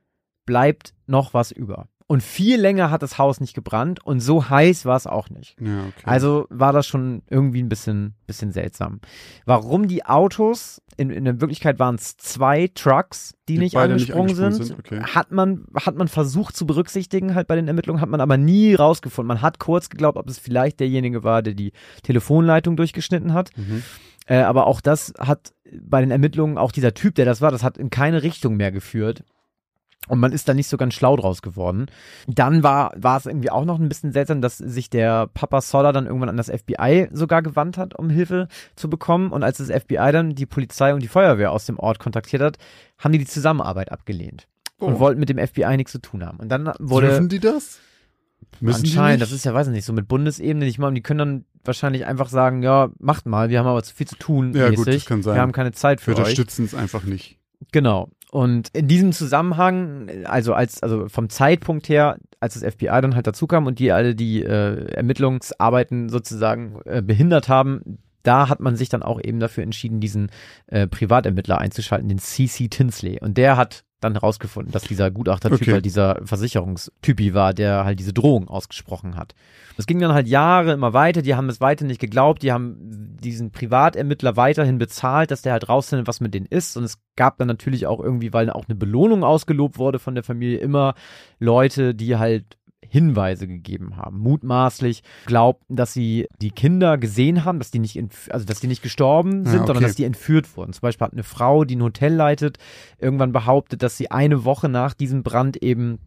bleibt noch was über. Und viel länger hat das Haus nicht gebrannt und so heiß war es auch nicht. ja, okay. Also war das schon irgendwie ein bisschen, bisschen seltsam. Warum die Autos, in, in der Wirklichkeit waren es zwei Trucks, die, Die nicht beide nicht angesprungen, angesprungen sind, sind, okay. hat man, hat man versucht zu berücksichtigen, halt bei den Ermittlungen, hat man aber nie rausgefunden. Man hat kurz geglaubt, ob es vielleicht derjenige war, der die Telefonleitung durchgeschnitten hat. Mhm. Äh, aber auch das hat bei den Ermittlungen, auch dieser Typ, der das war, das hat in keine Richtung mehr geführt. Und man ist da nicht so ganz schlau draus geworden. Dann war, war es irgendwie auch noch ein bisschen seltsam, dass sich der Papa Sodder dann irgendwann an das FBI sogar gewandt hat, um Hilfe zu bekommen. Und als das FBI dann die Polizei und die Feuerwehr aus dem Ort kontaktiert hat, haben die die Zusammenarbeit abgelehnt. Und Oh. wollten mit dem FBI nichts zu tun haben. Und dann wurde Dürfen die das? Müssen anscheinend, die das ist ja, weiß ich nicht, so mit Bundesebene nicht mal. Und die können dann wahrscheinlich einfach sagen, ja, macht mal, wir haben aber zu viel zu tun. Ja, mäßig. gut, das kann sein. Wir haben keine Zeit für Wir euch. unterstützen es einfach nicht. Genau. Und in diesem Zusammenhang, also als, also vom Zeitpunkt her, als das FBI dann halt dazu kam und die alle die äh, Ermittlungsarbeiten sozusagen äh, behindert haben, da hat man sich dann auch eben dafür entschieden, diesen äh, Privatermittler einzuschalten, den CC Tinsley. Und der hat dann herausgefunden, dass dieser Gutachtertyp Okay. halt dieser Versicherungstypi war, der halt diese Drohung ausgesprochen hat. Das ging dann halt Jahre immer weiter, die haben es weiter nicht geglaubt, die haben diesen Privatermittler weiterhin bezahlt, dass der halt rausfindet, was mit denen ist. Und es gab dann natürlich auch irgendwie, weil auch eine Belohnung ausgelobt wurde von der Familie, immer Leute, die halt Hinweise gegeben haben, mutmaßlich glaubten, dass sie die Kinder gesehen haben, dass die nicht, also dass die nicht gestorben Ja, sind, sondern okay. dass die entführt wurden. Zum Beispiel hat eine Frau, die ein Hotel leitet, irgendwann behauptet, dass sie eine Woche nach diesem Brand eben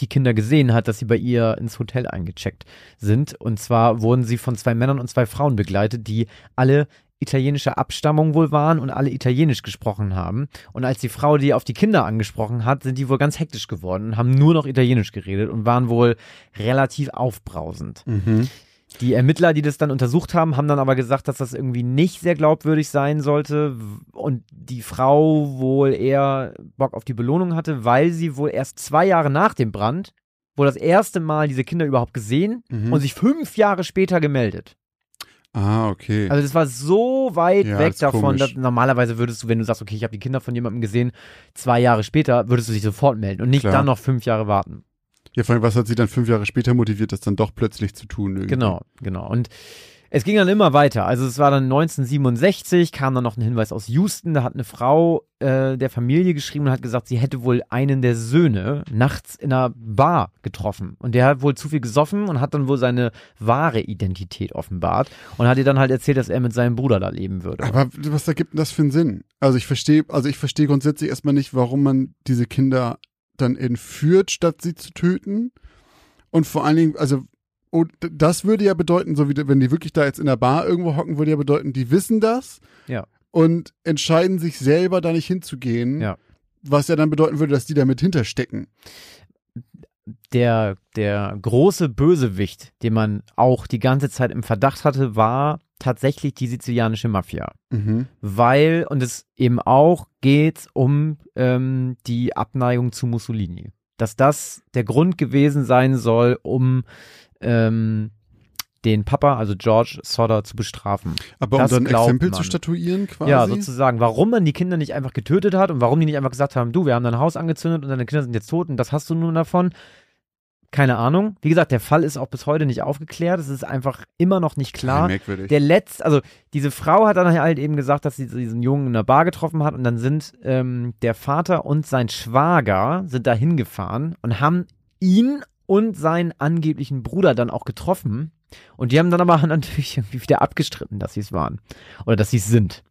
die Kinder gesehen hat, dass sie bei ihr ins Hotel eingecheckt sind. Und zwar wurden sie von zwei Männern und zwei Frauen begleitet, die alle italienischer Abstammung wohl waren und alle italienisch gesprochen haben. Und als die Frau die auf die Kinder angesprochen hat, sind die wohl ganz hektisch geworden und haben nur noch italienisch geredet und waren wohl relativ aufbrausend. Mhm. Die Ermittler, die das dann untersucht haben, haben dann aber gesagt, dass das irgendwie nicht sehr glaubwürdig sein sollte und die Frau wohl eher Bock auf die Belohnung hatte, weil sie wohl erst zwei Jahre nach dem Brand wohl das erste Mal diese Kinder überhaupt gesehen Mhm. und sich fünf Jahre später gemeldet. Ah, okay. Also das war so weit Ja, weg davon, dass normalerweise würdest du, wenn du sagst, okay, ich habe die Kinder von jemandem gesehen, zwei Jahre später würdest du dich sofort melden und nicht Klar. dann noch fünf Jahre warten. ja, vor allem, was hat sie dann fünf Jahre später motiviert, das dann doch plötzlich zu tun? Irgendwie? Genau, genau. Und es ging dann immer weiter. Also es war dann 1967, kam dann noch ein Hinweis aus Houston. Da hat eine Frau äh, der Familie geschrieben und hat gesagt, sie hätte wohl einen der Söhne nachts in einer Bar getroffen. Und der hat wohl zu viel gesoffen und hat dann wohl seine wahre Identität offenbart und hat ihr dann halt erzählt, dass er mit seinem Bruder da leben würde. Aber was ergibt denn das für einen Sinn? Also ich verstehe, also ich verstehe grundsätzlich erstmal nicht, warum man diese Kinder dann entführt, statt sie zu töten. Und vor allen Dingen, also und das würde ja bedeuten, so wie wenn die wirklich da jetzt in der Bar irgendwo hocken, würde ja bedeuten, die wissen das Ja. und entscheiden sich selber da nicht hinzugehen. Ja. Was ja dann bedeuten würde, dass die damit hinterstecken. der, der große Bösewicht, den man auch die ganze Zeit im Verdacht hatte, war tatsächlich die sizilianische Mafia. Mhm. weil, und es eben auch geht um ähm, die Abneigung zu Mussolini. Dass das der Grund gewesen sein soll, um ähm, den Papa, also George Sodder, zu bestrafen. Aber Das um dann ein Exempel man. zu statuieren quasi. Ja, sozusagen, warum man die Kinder nicht einfach getötet hat und warum die nicht einfach gesagt haben, du, wir haben dein Haus angezündet und deine Kinder sind jetzt tot und das hast du nun davon. Keine Ahnung. Wie gesagt, der Fall ist auch bis heute nicht aufgeklärt. Es ist einfach immer noch nicht klar. merkwürdig. Der letzte, also diese Frau hat dann halt eben gesagt, dass sie diesen Jungen in der Bar getroffen hat und dann sind ähm, der Vater und sein Schwager sind da hingefahren und haben ihn und seinen angeblichen Bruder dann auch getroffen und die haben dann aber (laughs) natürlich irgendwie wieder abgestritten, dass sie es waren oder dass sie es sind.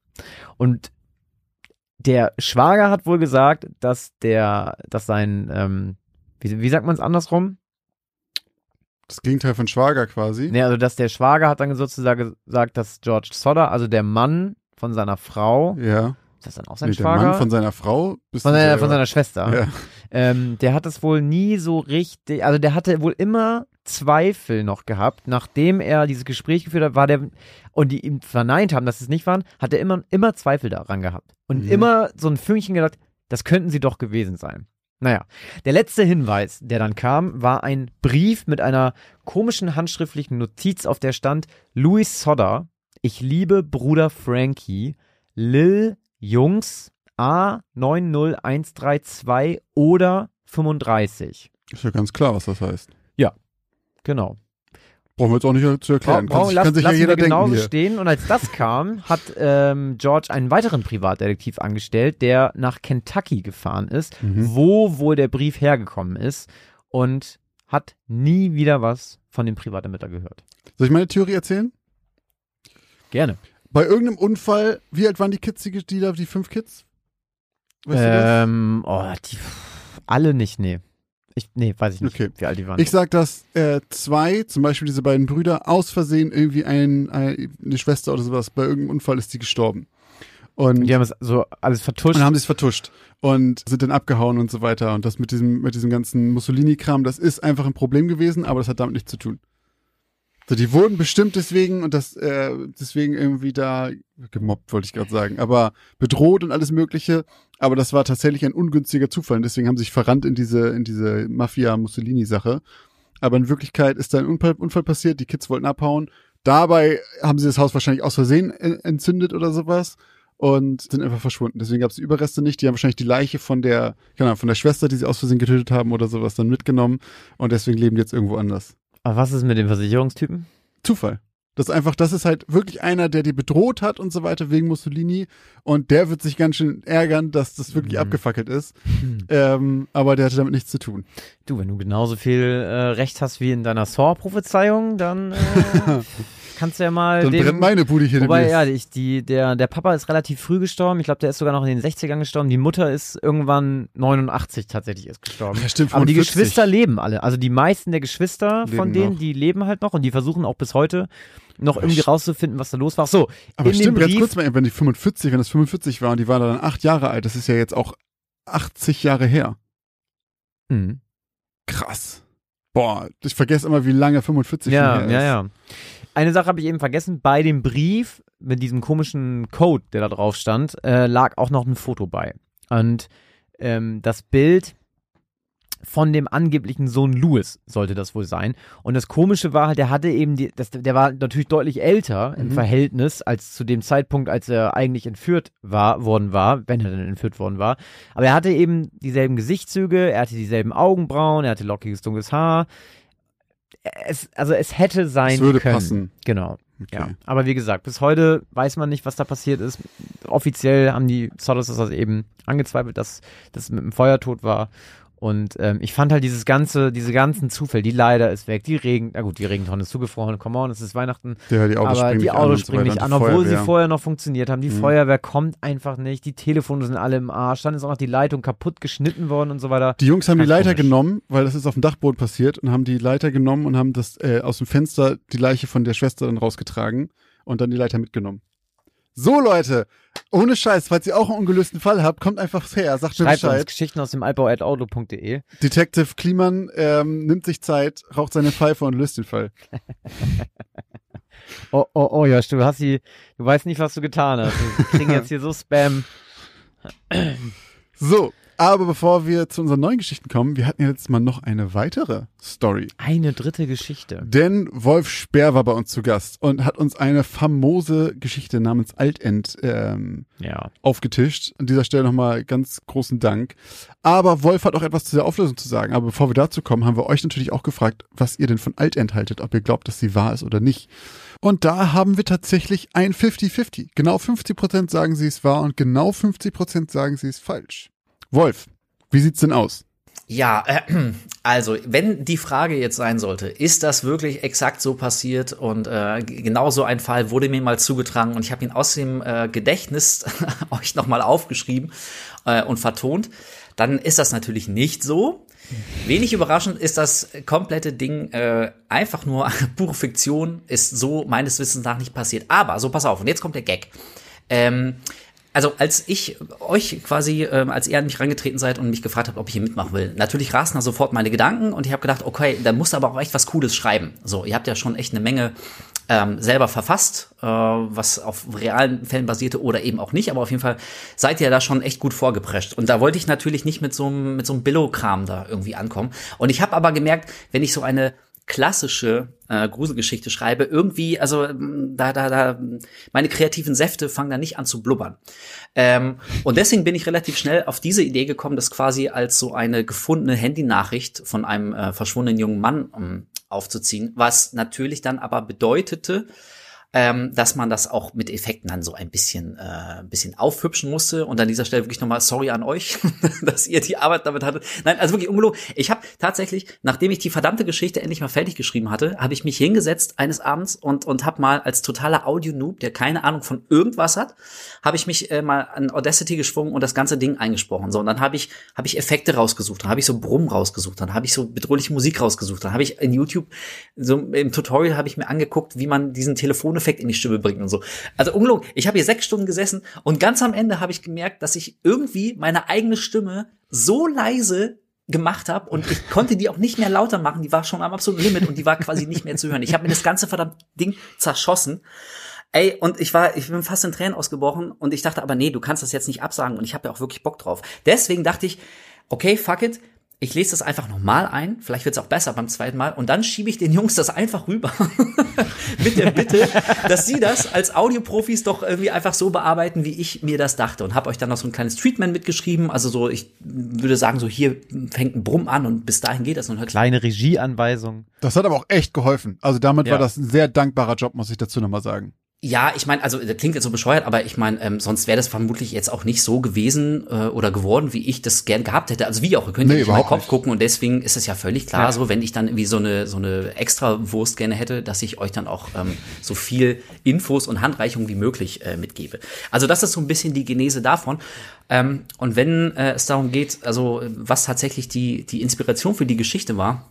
Und der Schwager hat wohl gesagt, dass der, dass sein, ähm, wie, wie sagt man es andersrum? das Gegenteil von Schwager quasi. Nee, also dass der Schwager hat dann sozusagen gesagt, dass George Sodder, also der Mann von seiner Frau, Ja. Ist das dann auch sein Nee, der Schwager? Mann von seiner Frau. Bist von, seiner, von seiner Schwester. Ja. Ähm, der hat es wohl nie so richtig, also der hatte wohl immer Zweifel noch gehabt, nachdem er dieses Gespräch geführt hat, war der, und die ihm verneint haben, dass sie es nicht waren, hat er immer, immer Zweifel daran gehabt. Und Mhm. immer so ein Fünkchen gedacht, das könnten sie doch gewesen sein. Naja, der letzte Hinweis, der dann kam, war ein Brief mit einer komischen handschriftlichen Notiz, auf der stand, Louis Sodder, ich liebe Bruder Frankie, Lil Jungs A90132 oder 35. Ist ja ganz klar, was das heißt. Genau. Brauchen wir jetzt auch nicht zu erklären. Brauchen- kann sich, lass- kann sich ja jeder genauso denken hier. stehen. Und als das kam, hat ähm, George einen weiteren Privatdetektiv angestellt, der nach Kentucky gefahren ist, Mhm. wo wohl der Brief hergekommen ist und hat nie wieder was von dem Privatermittler gehört. Soll ich meine Theorie erzählen? Gerne. Bei irgendeinem Unfall, wie alt waren die Kids, die, die da, die fünf Kids? Weißt du das? ähm, oh, die, alle nicht, nee. Ich, nee, weiß ich nicht, Okay. wie alt die waren. Ich sag, dass äh, zwei, zum Beispiel diese beiden Brüder, aus Versehen irgendwie ein, ein, eine Schwester oder sowas, bei irgendeinem Unfall ist die gestorben. Und, die haben es so alles vertuscht. und haben sie es vertuscht und sind dann abgehauen und so weiter. Und das mit diesem, mit diesem ganzen Mussolini-Kram, das ist einfach ein Problem gewesen, aber das hat damit nichts zu tun. So, die wurden bestimmt deswegen und das äh, deswegen irgendwie da gemobbt, wollte ich gerade sagen, aber bedroht und alles Mögliche. Aber das war tatsächlich ein ungünstiger Zufall und deswegen haben sie sich verrannt in diese in diese Mafia-Mussolini-Sache. Aber in Wirklichkeit ist da ein Unfall, Unfall passiert, die Kids wollten abhauen. Dabei haben sie das Haus wahrscheinlich aus Versehen en- entzündet oder sowas und sind einfach verschwunden. Deswegen gab es Überreste nicht. Die haben wahrscheinlich die Leiche von der, genau, von der Schwester, die sie aus Versehen getötet haben oder sowas, dann mitgenommen und deswegen leben die jetzt irgendwo anders. Aber was ist mit dem Versicherungstypen? Zufall. Das ist einfach, das ist halt wirklich einer, der die bedroht hat und so weiter wegen Mussolini und der wird sich ganz schön ärgern, dass das wirklich Mhm. abgefackelt ist. Ähm, aber der hatte damit nichts zu tun. Du, wenn du genauso viel äh, Recht hast wie in deiner Saw-Prophezeiung, dann äh, (laughs) kannst du ja mal Dann dem, brennt meine Bude hier Wobei, ja, ich, die, der, der Papa ist relativ früh gestorben. Ich glaube, der ist sogar noch in den 60ern gestorben. Die Mutter ist irgendwann 89 tatsächlich ist gestorben. Ja, stimmt, Aber die 45. Geschwister leben alle. Also die meisten der Geschwister von Leben denen, noch. die leben halt noch und die versuchen auch bis heute noch irgendwie st- rauszufinden, was da los war. So, Aber stimmt, dem ganz Brief, kurz mal, wenn die 45, wenn das 45 war und die waren dann acht Jahre alt, das ist ja jetzt auch 80 Jahre her. Hm. Krass. Boah, ich vergesse immer, wie lange 45 Ja, her ja, ist. ja. Eine Sache habe ich eben vergessen. Bei dem Brief mit diesem komischen Code, der da drauf stand, äh, lag auch noch ein Foto bei. Und ähm, das Bild von dem angeblichen Sohn Louis sollte das wohl sein. Und das Komische war halt, der hatte eben, die, das, der war natürlich deutlich älter im Mhm. Verhältnis als zu dem Zeitpunkt, als er eigentlich entführt war, worden war, wenn er denn entführt worden war. Aber er hatte eben dieselben Gesichtszüge, er hatte dieselben Augenbrauen, er hatte lockiges dunkles Haar. Es, also es hätte sein Es würde können. passen. Genau. Okay. Ja, aber wie gesagt, bis heute weiß man nicht, was da passiert ist. Offiziell haben die Sodders das eben angezweifelt, dass das mit dem Feuertod war. Und ähm, ich fand halt dieses ganze, diese ganzen Zufälle, die Leiter ist weg, die Regen, na gut, die Regentonne ist zugefroren, come on, es ist Weihnachten, Ja, die Autos aber springen die nicht an Autos springen nicht an, obwohl sie vorher noch funktioniert haben. Die Mhm. Feuerwehr kommt einfach nicht, die Telefone sind alle im Arsch, dann ist auch noch die Leitung kaputt geschnitten worden und so weiter. Die Jungs haben die Leiter komisch. genommen, weil das ist auf dem Dachboden passiert und haben die Leiter genommen und haben das äh, aus dem Fenster die Leiche von der Schwester dann rausgetragen und dann die Leiter mitgenommen. So Leute, ohne Scheiß, falls ihr auch einen ungelösten Fall habt, kommt einfach her, sagt mir Schreibt uns Bescheid. Geschichten aus dem Altbau.outlook.de. Detective Kliman ähm, nimmt sich Zeit, raucht seine Pfeife und löst den Fall. (laughs) Oh, oh, oh, Josh, du hast die, du weißt nicht, was du getan hast. Wir kriegen (laughs) jetzt hier so Spam. So, Aber bevor wir zu unseren neuen Geschichten kommen, wir hatten ja letztes Mal noch eine weitere Story. Eine dritte Geschichte. Denn Wolf Speer war bei uns zu Gast und hat uns eine famose Geschichte namens Altend ähm, Ja. aufgetischt. An dieser Stelle nochmal ganz großen Dank. Aber Wolf hat auch etwas zu der Auflösung zu sagen. Aber bevor wir dazu kommen, haben wir euch natürlich auch gefragt, was ihr denn von Altend haltet, ob ihr glaubt, dass sie wahr ist oder nicht. Und da haben wir tatsächlich ein 50-50. Genau 50% sagen, sie ist wahr und genau 50% sagen, sie ist falsch. Wolf, wie sieht's denn aus? Ja, äh, (clears throat) also wenn die Frage jetzt sein sollte, ist das wirklich exakt so passiert und äh, genau so ein Fall wurde mir mal zugetragen und ich habe ihn aus dem äh, Gedächtnis (laughs) euch nochmal aufgeschrieben äh, und vertont, dann ist das natürlich nicht so. Wenig überraschend ist das komplette Ding äh, einfach nur (laughs) pure Fiktion, ist so meines Wissens nach nicht passiert. Aber so pass auf, und jetzt kommt der Gag. Ähm, also als ich euch quasi, ähm, als ihr an mich rangetreten seid und mich gefragt habt, ob ich hier mitmachen will, natürlich rasten da sofort meine Gedanken und ich habe gedacht, okay, da musst du aber auch echt was Cooles schreiben. So, ihr habt ja schon echt eine Menge ähm, selber verfasst, äh, was auf realen Fällen basierte oder eben auch nicht, aber auf jeden Fall seid ihr da schon echt gut vorgeprescht. Und da wollte ich natürlich nicht mit so einem mit so einem Billo-Kram da irgendwie ankommen. Und ich habe aber gemerkt, wenn ich so eine klassische äh, Gruselgeschichte schreibe, irgendwie, also da, da, da, meine kreativen Säfte fangen da nicht an zu blubbern. Ähm, und deswegen bin ich relativ schnell auf diese Idee gekommen, das quasi als so eine gefundene Handynachricht von einem äh, verschwundenen jungen Mann ähm, aufzuziehen, was natürlich dann aber bedeutete, ähm, dass man das auch mit Effekten dann so ein bisschen, äh, ein bisschen aufhübschen musste. Und an dieser Stelle wirklich nochmal sorry an euch, (laughs) dass ihr die Arbeit damit hattet. Nein, also wirklich ungelogen. Ich habe tatsächlich, nachdem ich die verdammte Geschichte endlich mal fertig geschrieben hatte, habe ich mich hingesetzt eines Abends und, und habe mal als totaler Audio-Noob, der keine Ahnung von irgendwas hat, habe ich mich äh, mal an Audacity geschwungen und das ganze Ding eingesprochen. So, und dann habe ich, habe ich Effekte rausgesucht, dann habe ich so Brummen rausgesucht, dann habe ich so bedrohliche Musik rausgesucht, dann habe ich in YouTube, so im Tutorial habe ich mir angeguckt, wie man diesen Telefoneffekt in die Stimme bringt und so. Also ungelogen, ich habe hier sechs Stunden gesessen und ganz am Ende habe ich gemerkt, dass ich irgendwie meine eigene Stimme so leise gemacht habe und ich konnte die auch nicht mehr lauter machen, die war schon am absoluten Limit und die war quasi nicht mehr zu hören. Ich habe mir das ganze verdammt Ding zerschossen. Ey, und ich war, ich bin fast in Tränen ausgebrochen und ich dachte aber, nee, du kannst das jetzt nicht absagen und ich habe ja auch wirklich Bock drauf. Deswegen dachte ich, okay, fuck it, ich lese das einfach nochmal ein, vielleicht wird es auch besser beim zweiten Mal und dann schiebe ich den Jungs das einfach rüber (laughs) mit der Bitte, dass sie das als Audioprofis doch irgendwie einfach so bearbeiten, wie ich mir das dachte und habe euch dann noch so ein kleines Treatment mitgeschrieben, also so, ich würde sagen, so hier fängt ein Brumm an und bis dahin geht das und hört Kleine Regieanweisung. Das hat aber auch echt geholfen. Also damit Ja. war das ein sehr dankbarer Job, muss ich dazu nochmal sagen. Ja, ich meine, also das klingt jetzt so bescheuert, aber ich meine, ähm, sonst wäre das vermutlich jetzt auch nicht so gewesen äh, oder geworden, wie ich das gern gehabt hätte. Also wie auch, ihr könnt Nee, nicht in meinen Kopf nicht. gucken und deswegen ist es ja völlig klar, Ja. so wenn ich dann irgendwie so eine so eine extra Wurst gerne hätte, dass ich euch dann auch ähm, so viel Infos und Handreichungen wie möglich äh, mitgebe. Also das ist so ein bisschen die Genese davon. Ähm, und wenn äh, es darum geht, also was tatsächlich die die Inspiration für die Geschichte war,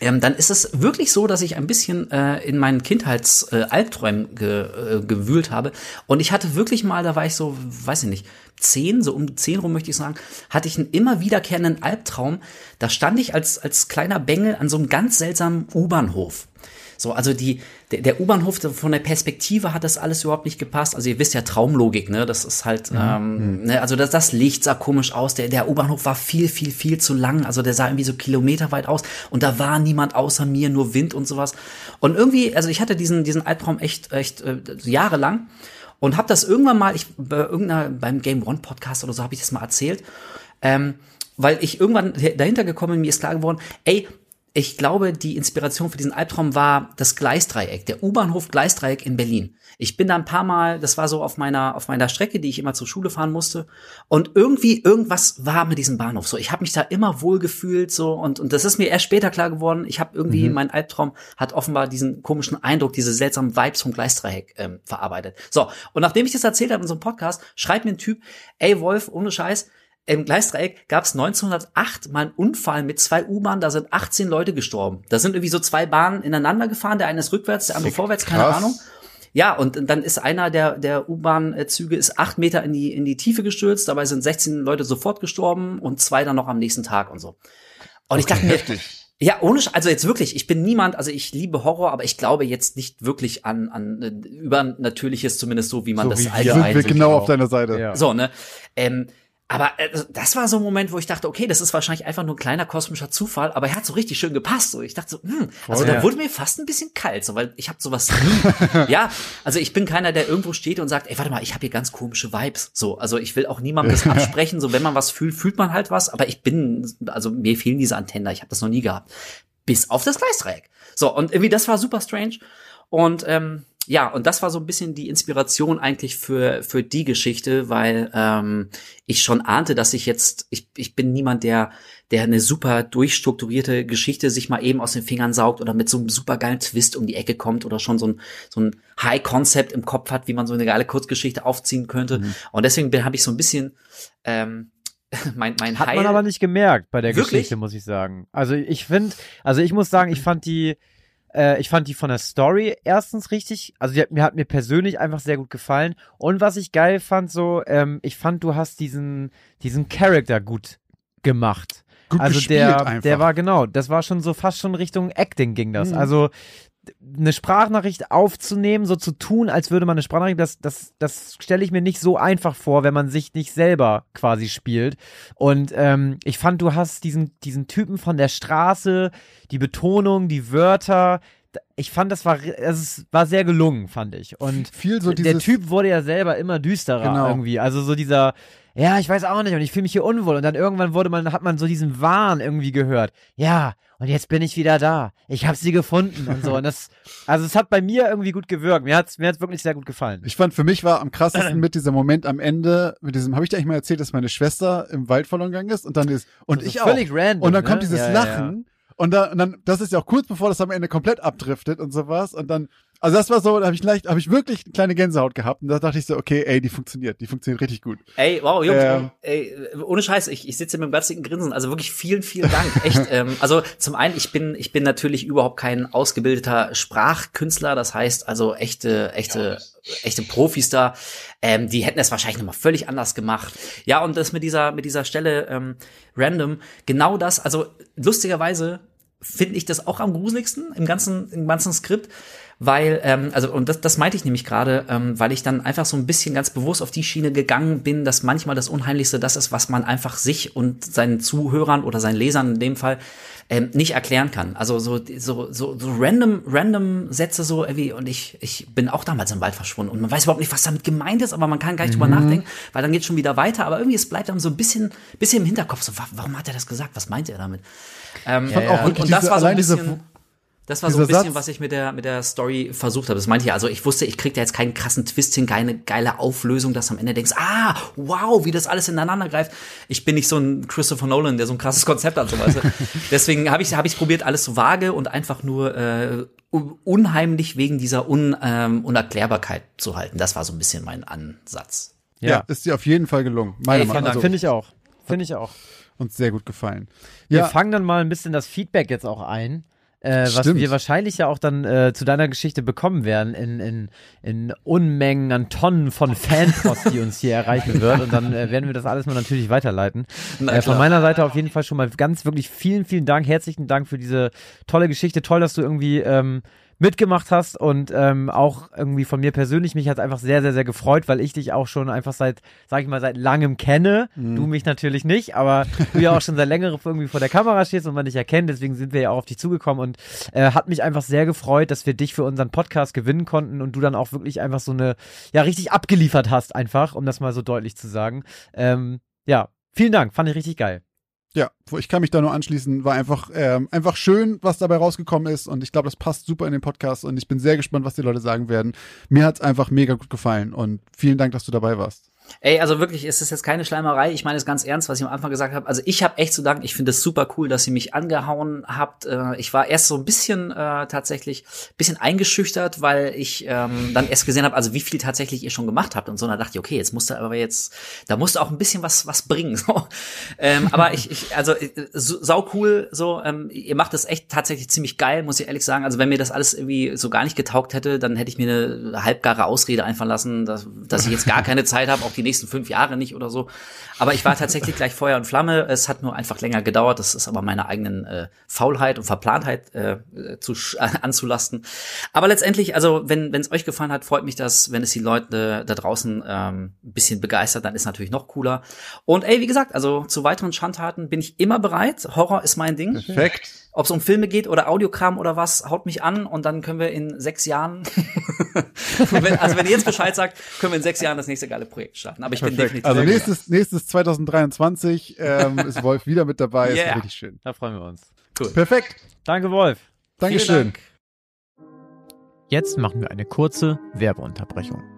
ähm, dann ist es wirklich so, dass ich ein bisschen äh, in meinen Kindheitsalbträumen ge, äh, gewühlt habe. Und ich hatte wirklich mal, da war ich so, weiß ich nicht, zehn, so um zehn rum möchte ich sagen, hatte ich einen immer wiederkehrenden Albtraum. Da stand ich als, als kleiner Bengel an so einem ganz seltsamen U-Bahnhof. So, also die, der, der U-Bahnhof, von der Perspektive hat das alles überhaupt nicht gepasst. Also ihr wisst ja Traumlogik, ne? Das ist halt, ähm, ne? also das, das Licht sah komisch aus. Der, der U-Bahnhof war viel, viel, viel zu lang. Also der sah irgendwie so kilometerweit aus und da war niemand außer mir, nur Wind und sowas. Und irgendwie, also ich hatte diesen, diesen Albtraum echt, echt äh, jahrelang und habe das irgendwann mal, ich bei irgendeiner beim Game One Podcast oder so habe ich das mal erzählt, ähm, weil ich irgendwann dahinter gekommen bin, mir ist klar geworden, ey, ich glaube, die Inspiration für diesen Albtraum war das Gleisdreieck, der U-Bahnhof Gleisdreieck in Berlin. Ich bin da ein paar Mal, das war so auf meiner auf meiner Strecke, die ich immer zur Schule fahren musste, und irgendwie irgendwas war mit diesem Bahnhof so. Ich habe mich da immer wohl gefühlt so und und das ist mir erst später klar geworden. Ich habe irgendwie mein Albtraum hat offenbar diesen komischen Eindruck, diese seltsamen Vibes vom Gleisdreieck ähm, verarbeitet. So und nachdem ich das erzählt habe in so einem Podcast, schreibt mir ein Typ, ey Wolf, ohne Scheiß, im Gleisdreieck gab es 1908 mal einen Unfall mit zwei U-Bahnen, da sind 18 Leute gestorben. Da sind irgendwie so zwei Bahnen ineinander gefahren, der eine ist rückwärts, der andere vorwärts, keine krass. Ahnung. Ja, und dann ist einer der, der U-Bahn-Züge ist acht Meter in die, in die Tiefe gestürzt, dabei sind 16 Leute sofort gestorben und zwei dann noch am nächsten Tag und so. Und ich dachte mir, Heftig. ja, ohne, Sch- also jetzt wirklich, ich bin niemand, also ich liebe Horror, aber ich glaube jetzt nicht wirklich an, an äh, Übernatürliches, zumindest so, wie man So das wie wir Sind allgemein wir so genau auch. auf deiner Seite. Ja. so, ne? Ähm, aber äh, das war so ein Moment, wo ich dachte, okay, das ist wahrscheinlich einfach nur ein kleiner kosmischer Zufall, aber er hat so richtig schön gepasst. So, ich dachte so, hm, also ja. da wurde mir fast ein bisschen kalt, so, weil ich habe sowas nie. (laughs) ja, also ich bin keiner, der irgendwo steht und sagt, ey, warte mal, ich habe hier ganz komische Vibes. So, also ich will auch niemandem das (laughs) absprechen. So, wenn man was fühlt, fühlt man halt was. Aber ich bin, also mir fehlen diese Antennen. Ich habe das noch nie gehabt, bis auf das Gleisdreieck. So und irgendwie das war super strange. Und ähm, ja, und das war so ein bisschen die Inspiration eigentlich für, für die Geschichte, weil ähm, ich schon ahnte, dass ich jetzt, ich, ich bin niemand, der, der eine super durchstrukturierte Geschichte sich mal eben aus den Fingern saugt oder mit so einem super geilen Twist um die Ecke kommt oder schon so ein, so ein High-Concept im Kopf hat, wie man so eine geile Kurzgeschichte aufziehen könnte. Mhm. Und deswegen habe ich so ein bisschen ähm, (laughs) mein, mein Hat Heil. man aber nicht gemerkt bei der Wirklich? Geschichte, muss ich sagen. Also ich finde, also ich muss sagen, ich fand die, äh, ich fand die von der Story erstens richtig, also die hat, mir hat mir persönlich einfach sehr gut gefallen. Und was ich geil fand, so, ähm, ich fand, du hast diesen, diesen Charakter gut gemacht. Gut also gespielt der, einfach. der war genau, das war schon so fast schon Richtung Acting ging das. Mhm. Also eine Sprachnachricht aufzunehmen, so zu tun, als würde man eine Sprachnachricht, das, das, das stelle ich mir nicht so einfach vor, wenn man sich nicht selber quasi spielt. Und ähm, ich fand, du hast diesen, diesen Typen von der Straße, die Betonung, die Wörter, ich fand, das war, es war sehr gelungen, fand ich. Und viel so der dieses Typ wurde ja selber immer düsterer Genau. irgendwie. Also so dieser, ja, ich weiß auch nicht und ich fühle mich hier unwohl. Und dann irgendwann wurde man, hat man so diesen Wahn irgendwie gehört. Ja, und jetzt bin ich wieder da. Ich habe sie gefunden und so. Und das, (laughs) also es hat bei mir irgendwie gut gewirkt. Mir hat's, mir hat's wirklich sehr gut gefallen. Ich fand, für mich war am krassesten mit dieser Moment am Ende, mit diesem, habe ich dir eigentlich mal erzählt, dass meine Schwester im Wald verloren gegangen ist und dann ist, und So ich auch. völlig random. Und dann ne? kommt dieses ja, Lachen Und, da, und dann, das ist ja auch kurz bevor das am Ende komplett abdriftet und sowas. Und dann, also das war so, da habe ich leicht, habe ich wirklich eine kleine Gänsehaut gehabt. Und da dachte ich so, okay, ey, die funktioniert, die funktioniert richtig gut. Ey, wow, Jungs, Ähm. ey, ohne Scheiß, ich, ich sitze mit einem ganz dicken Grinsen. Also wirklich vielen, vielen Dank. (laughs) Echt. ähm, also zum einen, ich bin, ich bin natürlich überhaupt kein ausgebildeter Sprachkünstler. Das heißt, also echte, echte, echte Profis da, ähm, die hätten es wahrscheinlich nochmal völlig anders gemacht. Ja, und das mit dieser, mit dieser Stelle ähm, random, genau das, also lustigerweise finde ich das auch am gruseligsten im ganzen, im ganzen Skript, weil, ähm, also, und das, das meinte ich nämlich gerade, ähm, weil ich dann einfach so ein bisschen ganz bewusst auf die Schiene gegangen bin, dass manchmal das Unheimlichste das ist, was man einfach sich und seinen Zuhörern oder seinen Lesern in dem Fall ähm, nicht erklären kann. Also so, so, so, so random, random Sätze so irgendwie, und ich, ich bin auch damals im Wald verschwunden und man weiß überhaupt nicht, was damit gemeint ist, aber man kann gar nicht drüber nachdenken, weil dann geht schon wieder weiter, aber irgendwie, es bleibt dann so ein bisschen, bisschen im Hinterkopf, so, wa- warum hat er das gesagt? Was meint er damit? Ähm, Ja, ja. und, und das war so ein bisschen, das war so ein dieser bisschen, Satz- was ich mit der, mit der Story versucht habe. Das meinte ich ja. Also ich wusste, ich krieg da jetzt keinen krassen Twist hin, keine geile Auflösung, dass du am Ende denkst, ah, wow, wie das alles ineinander greift. Ich bin nicht so ein Christopher Nolan, der so ein krasses Konzept hat, so weißt du. (laughs) Deswegen habe ich, habe ich probiert, alles so vage und einfach nur äh, un- unheimlich wegen dieser Un, ähm, Unerklärbarkeit zu halten. Das war so ein bisschen mein Ansatz. ja. Ja, ist dir auf jeden Fall gelungen. Meiner Ey, Meinung Also, finde ich auch. Finde ich auch. uns sehr gut gefallen. Wir Ja, fangen dann mal ein bisschen das Feedback jetzt auch ein. Äh, was wir wahrscheinlich ja auch dann äh, zu deiner Geschichte bekommen werden in, in, in Unmengen an Tonnen von Fanpost, die uns hier erreichen (laughs) wird. Und dann äh, werden wir das alles mal natürlich weiterleiten. Na Äh, von meiner Seite auf jeden Fall schon mal ganz wirklich vielen, vielen Dank, herzlichen Dank für diese tolle Geschichte. Toll, dass du irgendwie ähm, mitgemacht hast und ähm, auch irgendwie von mir persönlich mich hat einfach sehr, sehr, sehr gefreut, weil ich dich auch schon einfach seit, sag ich mal, seit langem kenne. Du mich natürlich nicht, aber du ja auch schon seit längerem irgendwie vor der Kamera stehst und man dich erkennt. Deswegen sind wir ja auch auf dich zugekommen und äh, hat mich einfach sehr gefreut, dass wir dich für unseren Podcast gewinnen konnten und du dann auch wirklich einfach so eine, ja, richtig abgeliefert hast einfach, um das mal so deutlich zu sagen. Ähm, ja, vielen Dank, fand ich richtig geil. Ja, ich kann mich da nur anschließen. War einfach, ähm, einfach schön, was dabei rausgekommen ist. Und ich glaube, das passt super in den Podcast. Und ich bin sehr gespannt, was die Leute sagen werden. Mir hat's einfach mega gut gefallen. Und vielen Dank, dass du dabei warst. Ey, also wirklich, es ist jetzt keine Schleimerei. Ich meine es ganz ernst, was ich am Anfang gesagt habe. Also ich habe echt zu danken. Ich finde es super cool, dass ihr mich angehauen habt. Äh, ich war erst so ein bisschen äh, tatsächlich bisschen eingeschüchtert, weil ich ähm, dann erst gesehen habe, also wie viel tatsächlich ihr schon gemacht habt und so. Und da dachte ich, okay, jetzt musst du aber jetzt, da musst du auch ein bisschen was was bringen. So. (laughs) Ähm, aber ich, ich, also äh, so, sau cool. So, ähm, ihr macht das echt tatsächlich ziemlich geil, muss ich ehrlich sagen. Also wenn mir das alles irgendwie so gar nicht getaugt hätte, dann hätte ich mir eine halbgare Ausrede einfallen lassen, dass, dass ich jetzt gar keine Zeit habe, auch die nächsten fünf Jahre nicht oder so. Aber ich war tatsächlich gleich Feuer und Flamme. Es hat nur einfach länger gedauert. Das ist aber meiner eigenen äh, Faulheit und Verplantheit äh, zu, (laughs) anzulasten. Aber letztendlich, also wenn es euch gefallen hat, freut mich das. Wenn es die Leute da draußen ähm, ein bisschen begeistert, dann ist natürlich noch cooler. Und ey, wie gesagt, also zu weiteren Schandtaten bin ich immer bereit. Horror ist mein Ding. Perfekt. Ob es um Filme geht oder Audiokram oder was, haut mich an und dann können wir in sechs Jahren, (laughs) wenn, also wenn ihr jetzt Bescheid sagt, können wir in sechs Jahren das nächste geile Projekt starten. Aber ich bin Perfekt. definitiv Also nächstes, nächstes 2023 ähm, (laughs) ist Wolf wieder mit dabei. Yeah. Ist richtig schön. Da freuen wir uns. cool. Danke, Perfekt. Wolf. Vielen Dankeschön. Dank. Jetzt machen wir eine kurze Werbeunterbrechung.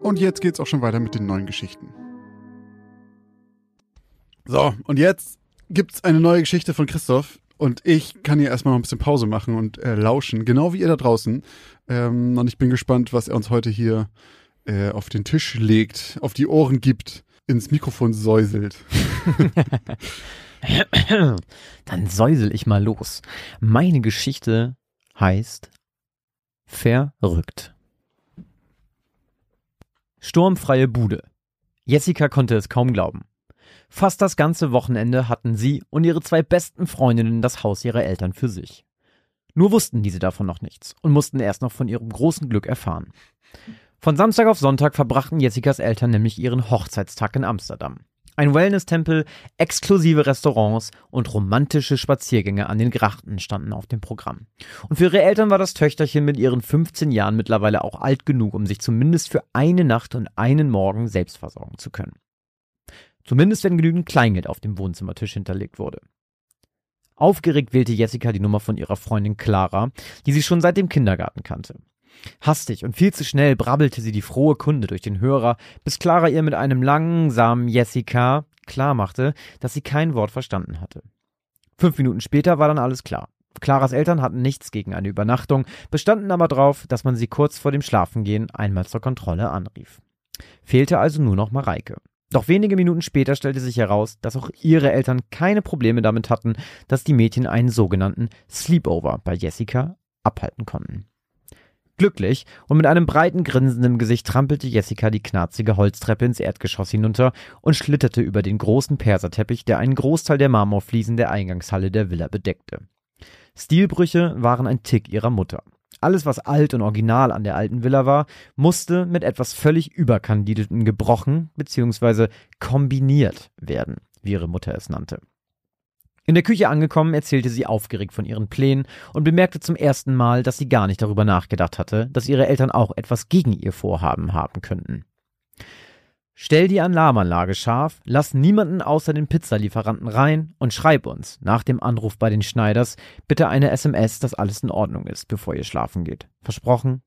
Und jetzt geht's auch schon weiter mit den neuen Geschichten. So, und jetzt gibt's eine neue Geschichte von Christoph. Und ich kann hier erstmal noch ein bisschen Pause machen und äh, lauschen, genau wie ihr da draußen. Ähm, und ich bin gespannt, was er uns heute hier äh, auf den Tisch legt, auf die Ohren gibt, ins Mikrofon säuselt. (laughs) Dann säusel ich mal los. Meine Geschichte heißt Verrückt. Sturmfreie Bude. Jessica konnte es kaum glauben. Fast das ganze Wochenende hatten sie und ihre zwei besten Freundinnen das Haus ihrer Eltern für sich. Nur wussten diese davon noch nichts und mussten erst noch von ihrem großen Glück erfahren. Von Samstag auf Sonntag verbrachten Jessicas Eltern nämlich ihren Hochzeitstag in Amsterdam. Ein Wellness-Tempel, exklusive Restaurants und romantische Spaziergänge an den Grachten standen auf dem Programm. Und für ihre Eltern war das Töchterchen mit ihren 15 Jahren mittlerweile auch alt genug, um sich zumindest für eine Nacht und einen Morgen selbst versorgen zu können. Zumindest wenn genügend Kleingeld auf dem Wohnzimmertisch hinterlegt wurde. Aufgeregt wählte Jessica die Nummer von ihrer Freundin Clara, die sie schon seit dem Kindergarten kannte. Hastig und viel zu schnell brabbelte sie die frohe Kunde durch den Hörer, bis Clara ihr mit einem langsamen Jessica klarmachte, dass sie kein Wort verstanden hatte. Fünf Minuten später war dann alles klar. Claras Eltern hatten nichts gegen eine Übernachtung, bestanden aber darauf, dass man sie kurz vor dem Schlafengehen einmal zur Kontrolle anrief. Fehlte also nur noch Mareike. Doch wenige Minuten später stellte sich heraus, dass auch ihre Eltern keine Probleme damit hatten, dass die Mädchen einen sogenannten Sleepover bei Jessica abhalten konnten. Glücklich und mit einem breiten Grinsen im Gesicht trampelte Jessica die knarzige Holztreppe ins Erdgeschoss hinunter und schlitterte über den großen Perserteppich, der einen Großteil der Marmorfliesen der Eingangshalle der Villa bedeckte. Stilbrüche waren ein Tick ihrer Mutter. Alles, was alt und original an der alten Villa war, musste mit etwas völlig Überkandidelten gebrochen bzw. kombiniert werden, wie ihre Mutter es nannte. In der Küche angekommen, erzählte sie aufgeregt von ihren Plänen und bemerkte zum ersten Mal, dass sie gar nicht darüber nachgedacht hatte, dass ihre Eltern auch etwas gegen ihr Vorhaben haben könnten. Stell die Alarmanlage scharf, lass niemanden außer den Pizzalieferanten rein und schreib uns nach dem Anruf bei den Schneiders bitte eine SMS, dass alles in Ordnung ist, bevor ihr schlafen geht. Versprochen?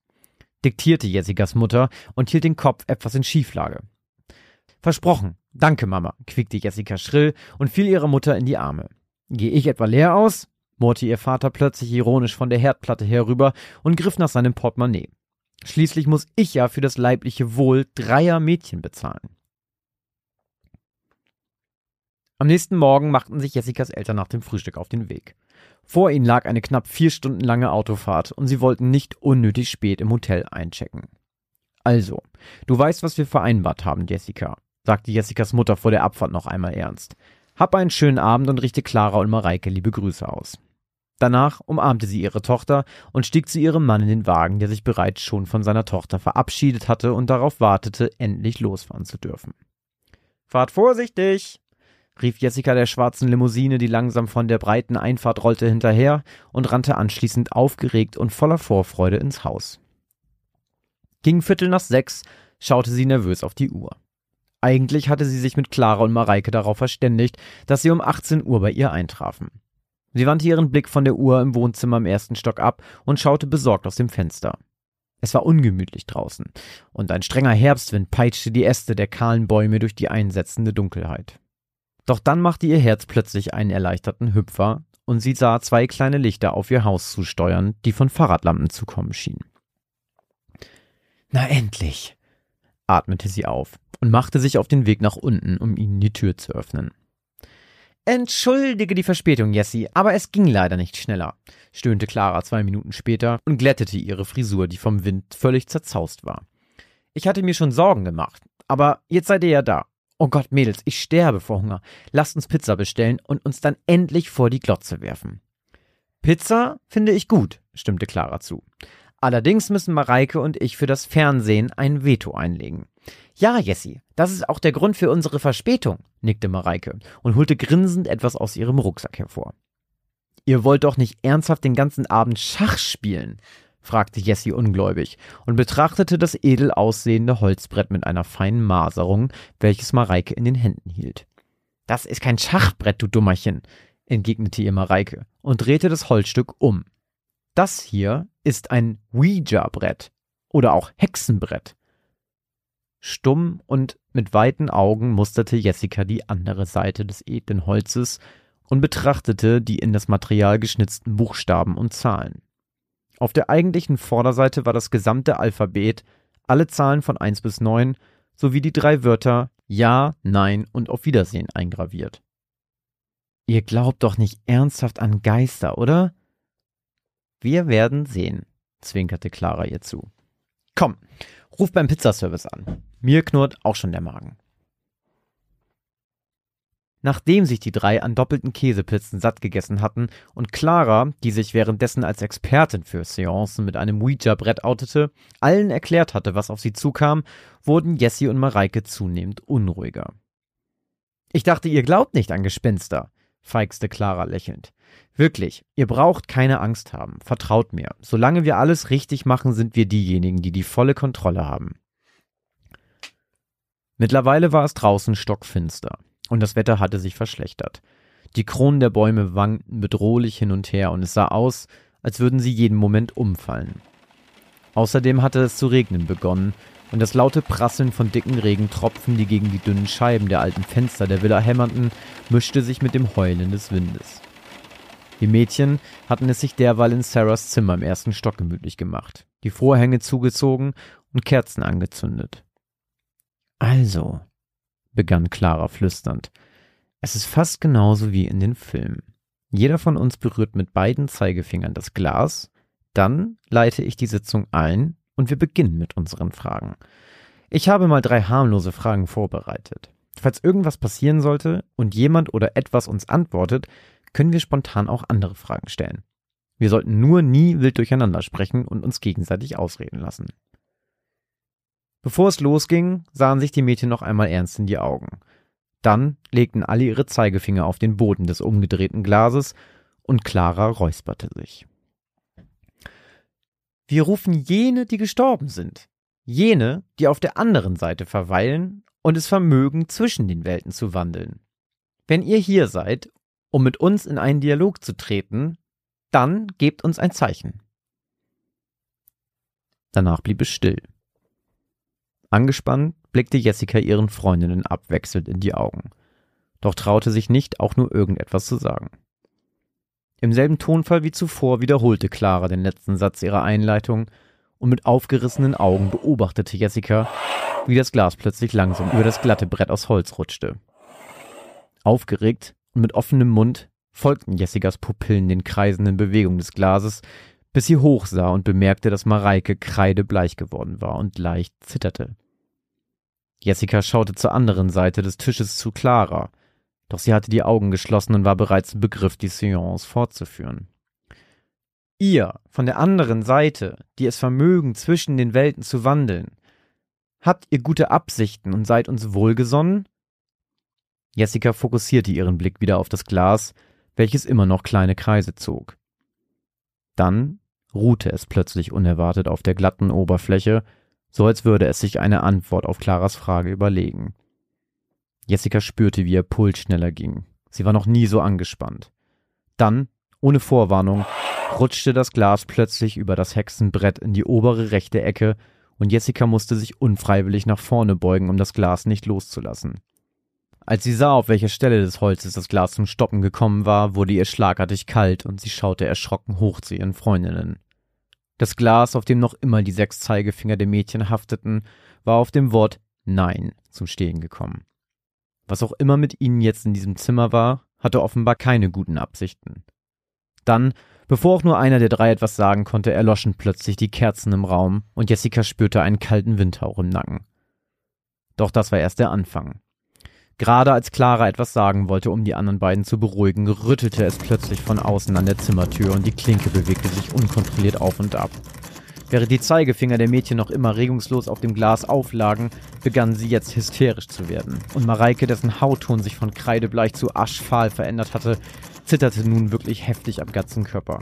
diktierte Jessicas Mutter und hielt den Kopf etwas in Schieflage. Versprochen. Danke, Mama, quiekte Jessica schrill und fiel ihrer Mutter in die Arme. Gehe ich etwa leer aus? murrte ihr Vater plötzlich ironisch von der Herdplatte herüber und griff nach seinem Portemonnaie. Schließlich muss ich ja für das leibliche Wohl dreier Mädchen bezahlen. Am nächsten Morgen machten sich Jessicas Eltern nach dem Frühstück auf den Weg. Vor ihnen lag eine knapp vier Stunden lange Autofahrt und sie wollten nicht unnötig spät im Hotel einchecken. Also, du weißt, was wir vereinbart haben, Jessica, sagte Jessicas Mutter vor der Abfahrt noch einmal ernst. Hab einen schönen Abend und richte Clara und Mareike liebe Grüße aus. Danach umarmte sie ihre Tochter und stieg zu ihrem Mann in den Wagen, der sich bereits schon von seiner Tochter verabschiedet hatte und darauf wartete, endlich losfahren zu dürfen. Fahrt vorsichtig, rief Jessica der schwarzen Limousine, die langsam von der breiten Einfahrt rollte, hinterher und rannte anschließend aufgeregt und voller Vorfreude ins Haus. Gegen Viertel nach sechs schaute sie nervös auf die Uhr. Eigentlich hatte sie sich mit Clara und Mareike darauf verständigt, dass sie um 18 Uhr bei ihr eintrafen. Sie wandte ihren Blick von der Uhr im Wohnzimmer im ersten Stock ab und schaute besorgt aus dem Fenster. Es war ungemütlich draußen, und ein strenger Herbstwind peitschte die Äste der kahlen Bäume durch die einsetzende Dunkelheit. Doch dann machte ihr Herz plötzlich einen erleichterten Hüpfer, und sie sah zwei kleine Lichter auf ihr Haus zusteuern, die von Fahrradlampen zu kommen schienen. Na endlich, atmete sie auf und machte sich auf den Weg nach unten, um ihnen die Tür zu öffnen. Entschuldige die Verspätung, Jessie, aber es ging leider nicht schneller, stöhnte Clara zwei Minuten später und glättete ihre Frisur, die vom Wind völlig zerzaust war. Ich hatte mir schon Sorgen gemacht, aber jetzt seid ihr ja da. Oh Gott, Mädels, ich sterbe vor Hunger. Lasst uns Pizza bestellen und uns dann endlich vor die Glotze werfen. Pizza finde ich gut, stimmte Clara zu. Allerdings müssen Mareike und ich für das Fernsehen ein Veto einlegen. Ja, Jessie, das ist auch der Grund für unsere Verspätung, nickte Mareike und holte grinsend etwas aus ihrem Rucksack hervor. Ihr wollt doch nicht ernsthaft den ganzen Abend Schach spielen? fragte Jessie ungläubig und betrachtete das edel aussehende Holzbrett mit einer feinen Maserung, welches Mareike in den Händen hielt. Das ist kein Schachbrett, du Dummerchen, entgegnete ihr Mareike und drehte das Holzstück um. Das hier ist ein Ouija-Brett oder auch Hexenbrett. Stumm und mit weiten Augen musterte Jessica die andere Seite des edlen Holzes und betrachtete die in das Material geschnitzten Buchstaben und Zahlen. Auf der eigentlichen Vorderseite war das gesamte Alphabet, alle Zahlen von 1 bis 9 sowie die drei Wörter Ja, Nein und Auf Wiedersehen eingraviert. Ihr glaubt doch nicht ernsthaft an Geister, oder? Wir werden sehen, zwinkerte Clara ihr zu. Komm, ruf beim Pizzaservice an. Mir knurrt auch schon der Magen. Nachdem sich die drei an doppelten Käsepizzen satt gegessen hatten und Clara, die sich währenddessen als Expertin für Seancen mit einem Ouija-Brett outete, allen erklärt hatte, was auf sie zukam, wurden Jessie und Mareike zunehmend unruhiger. Ich dachte, ihr glaubt nicht an Gespenster, feixte Clara lächelnd. Wirklich, ihr braucht keine Angst haben, vertraut mir. Solange wir alles richtig machen, sind wir diejenigen, die die volle Kontrolle haben. Mittlerweile war es draußen stockfinster und das Wetter hatte sich verschlechtert. Die Kronen der Bäume wankten bedrohlich hin und her und es sah aus, als würden sie jeden Moment umfallen. Außerdem hatte es zu regnen begonnen und das laute Prasseln von dicken Regentropfen, die gegen die dünnen Scheiben der alten Fenster der Villa hämmerten, mischte sich mit dem Heulen des Windes. Die Mädchen hatten es sich derweil in Sarahs Zimmer im ersten Stock gemütlich gemacht, die Vorhänge zugezogen und Kerzen angezündet. Also, begann Clara flüsternd, es ist fast genauso wie in den Filmen. Jeder von uns berührt mit beiden Zeigefingern das Glas, dann leite ich die Sitzung ein und wir beginnen mit unseren Fragen. Ich habe mal drei harmlose Fragen vorbereitet. Falls irgendwas passieren sollte und jemand oder etwas uns antwortet, können wir spontan auch andere Fragen stellen. Wir sollten nur nie wild durcheinander sprechen und uns gegenseitig ausreden lassen. Bevor es losging, sahen sich die Mädchen noch einmal ernst in die Augen. Dann legten alle ihre Zeigefinger auf den Boden des umgedrehten Glases und Clara räusperte sich. Wir rufen jene, die gestorben sind. Jene, die auf der anderen Seite verweilen und es vermögen, zwischen den Welten zu wandeln. Wenn ihr hier seid um mit uns in einen Dialog zu treten, dann gebt uns ein Zeichen. Danach blieb es still. Angespannt blickte Jessica ihren Freundinnen abwechselnd in die Augen, doch traute sich nicht, auch nur irgendetwas zu sagen. Im selben Tonfall wie zuvor wiederholte Clara den letzten Satz ihrer Einleitung und mit aufgerissenen Augen beobachtete Jessica, wie das Glas plötzlich langsam über das glatte Brett aus Holz rutschte. Aufgeregt und mit offenem Mund folgten Jessicas Pupillen den kreisenden Bewegungen des Glases, bis sie hochsah und bemerkte, dass Mareike kreidebleich geworden war und leicht zitterte. Jessica schaute zur anderen Seite des Tisches zu Clara, doch sie hatte die Augen geschlossen und war bereits im Begriff, die Seance fortzuführen. Ihr, von der anderen Seite, die es vermögen, zwischen den Welten zu wandeln, habt ihr gute Absichten und seid uns wohlgesonnen? Jessica fokussierte ihren Blick wieder auf das Glas, welches immer noch kleine Kreise zog. Dann ruhte es plötzlich unerwartet auf der glatten Oberfläche, so als würde es sich eine Antwort auf Claras Frage überlegen. Jessica spürte, wie ihr Puls schneller ging. Sie war noch nie so angespannt. Dann, ohne Vorwarnung, rutschte das Glas plötzlich über das Hexenbrett in die obere rechte Ecke und Jessica musste sich unfreiwillig nach vorne beugen, um das Glas nicht loszulassen. Als sie sah, auf welcher Stelle des Holzes das Glas zum Stoppen gekommen war, wurde ihr schlagartig kalt und sie schaute erschrocken hoch zu ihren Freundinnen. Das Glas, auf dem noch immer die sechs Zeigefinger der Mädchen hafteten, war auf dem Wort Nein zum Stehen gekommen. Was auch immer mit ihnen jetzt in diesem Zimmer war, hatte offenbar keine guten Absichten. Dann, bevor auch nur einer der drei etwas sagen konnte, erloschen plötzlich die Kerzen im Raum und Jessica spürte einen kalten Windhauch im Nacken. Doch das war erst der Anfang. Gerade als Clara etwas sagen wollte, um die anderen beiden zu beruhigen, rüttelte es plötzlich von außen an der Zimmertür und die Klinke bewegte sich unkontrolliert auf und ab. Während die Zeigefinger der Mädchen noch immer regungslos auf dem Glas auflagen, begannen sie jetzt hysterisch zu werden. Und Mareike, dessen Hautton sich von kreidebleich zu aschfahl verändert hatte, zitterte nun wirklich heftig am ganzen Körper.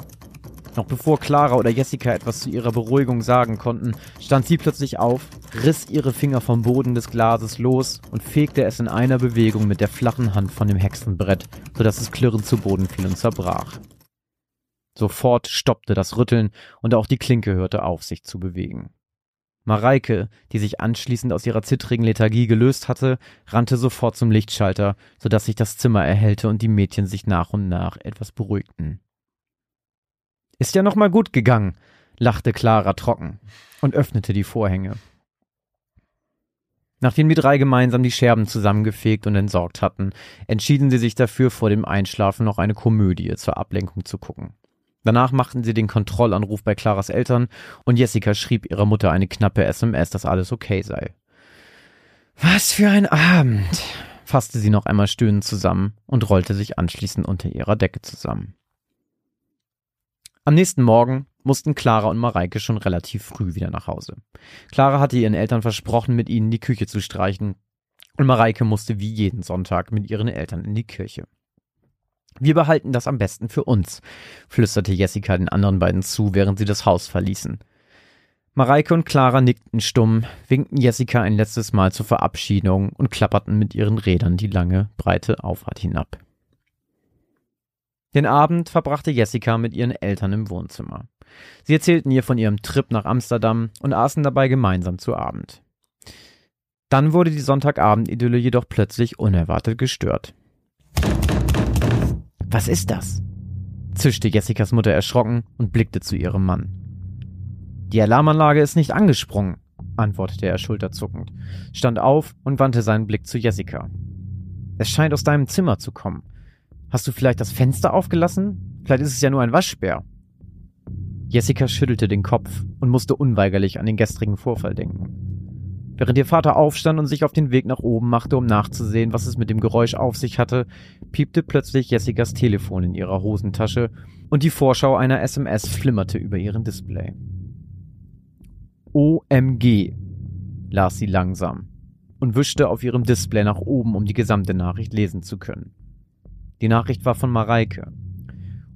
Noch bevor Clara oder Jessica etwas zu ihrer Beruhigung sagen konnten, stand sie plötzlich auf, riss ihre Finger vom Boden des Glases los und fegte es in einer Bewegung mit der flachen Hand von dem Hexenbrett, sodass es klirrend zu Boden fiel und zerbrach. Sofort stoppte das Rütteln und auch die Klinke hörte auf, sich zu bewegen. Mareike, die sich anschließend aus ihrer zittrigen Lethargie gelöst hatte, rannte sofort zum Lichtschalter, sodass sich das Zimmer erhellte und die Mädchen sich nach und nach etwas beruhigten. Ist ja noch mal gut gegangen, lachte Clara trocken und öffnete die Vorhänge. Nachdem die drei gemeinsam die Scherben zusammengefegt und entsorgt hatten, entschieden sie sich dafür, vor dem Einschlafen noch eine Komödie zur Ablenkung zu gucken. Danach machten sie den Kontrollanruf bei Claras Eltern und Jessica schrieb ihrer Mutter eine knappe SMS, dass alles okay sei. Was für ein Abend, fasste sie noch einmal stöhnend zusammen und rollte sich anschließend unter ihrer Decke zusammen. Am nächsten Morgen mussten Clara und Mareike schon relativ früh wieder nach Hause. Clara hatte ihren Eltern versprochen, mit ihnen die Küche zu streichen, und Mareike musste wie jeden Sonntag mit ihren Eltern in die Kirche. Wir behalten das am besten für uns, flüsterte Jessica den anderen beiden zu, während sie das Haus verließen. Mareike und Clara nickten stumm, winkten Jessica ein letztes Mal zur Verabschiedung und klapperten mit ihren Rädern die lange, breite Auffahrt hinab. Den Abend verbrachte Jessica mit ihren Eltern im Wohnzimmer. Sie erzählten ihr von ihrem Trip nach Amsterdam und aßen dabei gemeinsam zu Abend. Dann wurde die Sonntagabendidylle jedoch plötzlich unerwartet gestört. Was ist das? zischte Jessicas Mutter erschrocken und blickte zu ihrem Mann. Die Alarmanlage ist nicht angesprungen, antwortete er schulterzuckend, stand auf und wandte seinen Blick zu Jessica. Es scheint aus deinem Zimmer zu kommen. Hast du vielleicht das Fenster aufgelassen? Vielleicht ist es ja nur ein Waschbär. Jessica schüttelte den Kopf und musste unweigerlich an den gestrigen Vorfall denken. Während ihr Vater aufstand und sich auf den Weg nach oben machte, um nachzusehen, was es mit dem Geräusch auf sich hatte, piepte plötzlich Jessicas Telefon in ihrer Hosentasche und die Vorschau einer SMS flimmerte über ihren Display. OMG, las sie langsam und wischte auf ihrem Display nach oben, um die gesamte Nachricht lesen zu können. Die Nachricht war von Mareike.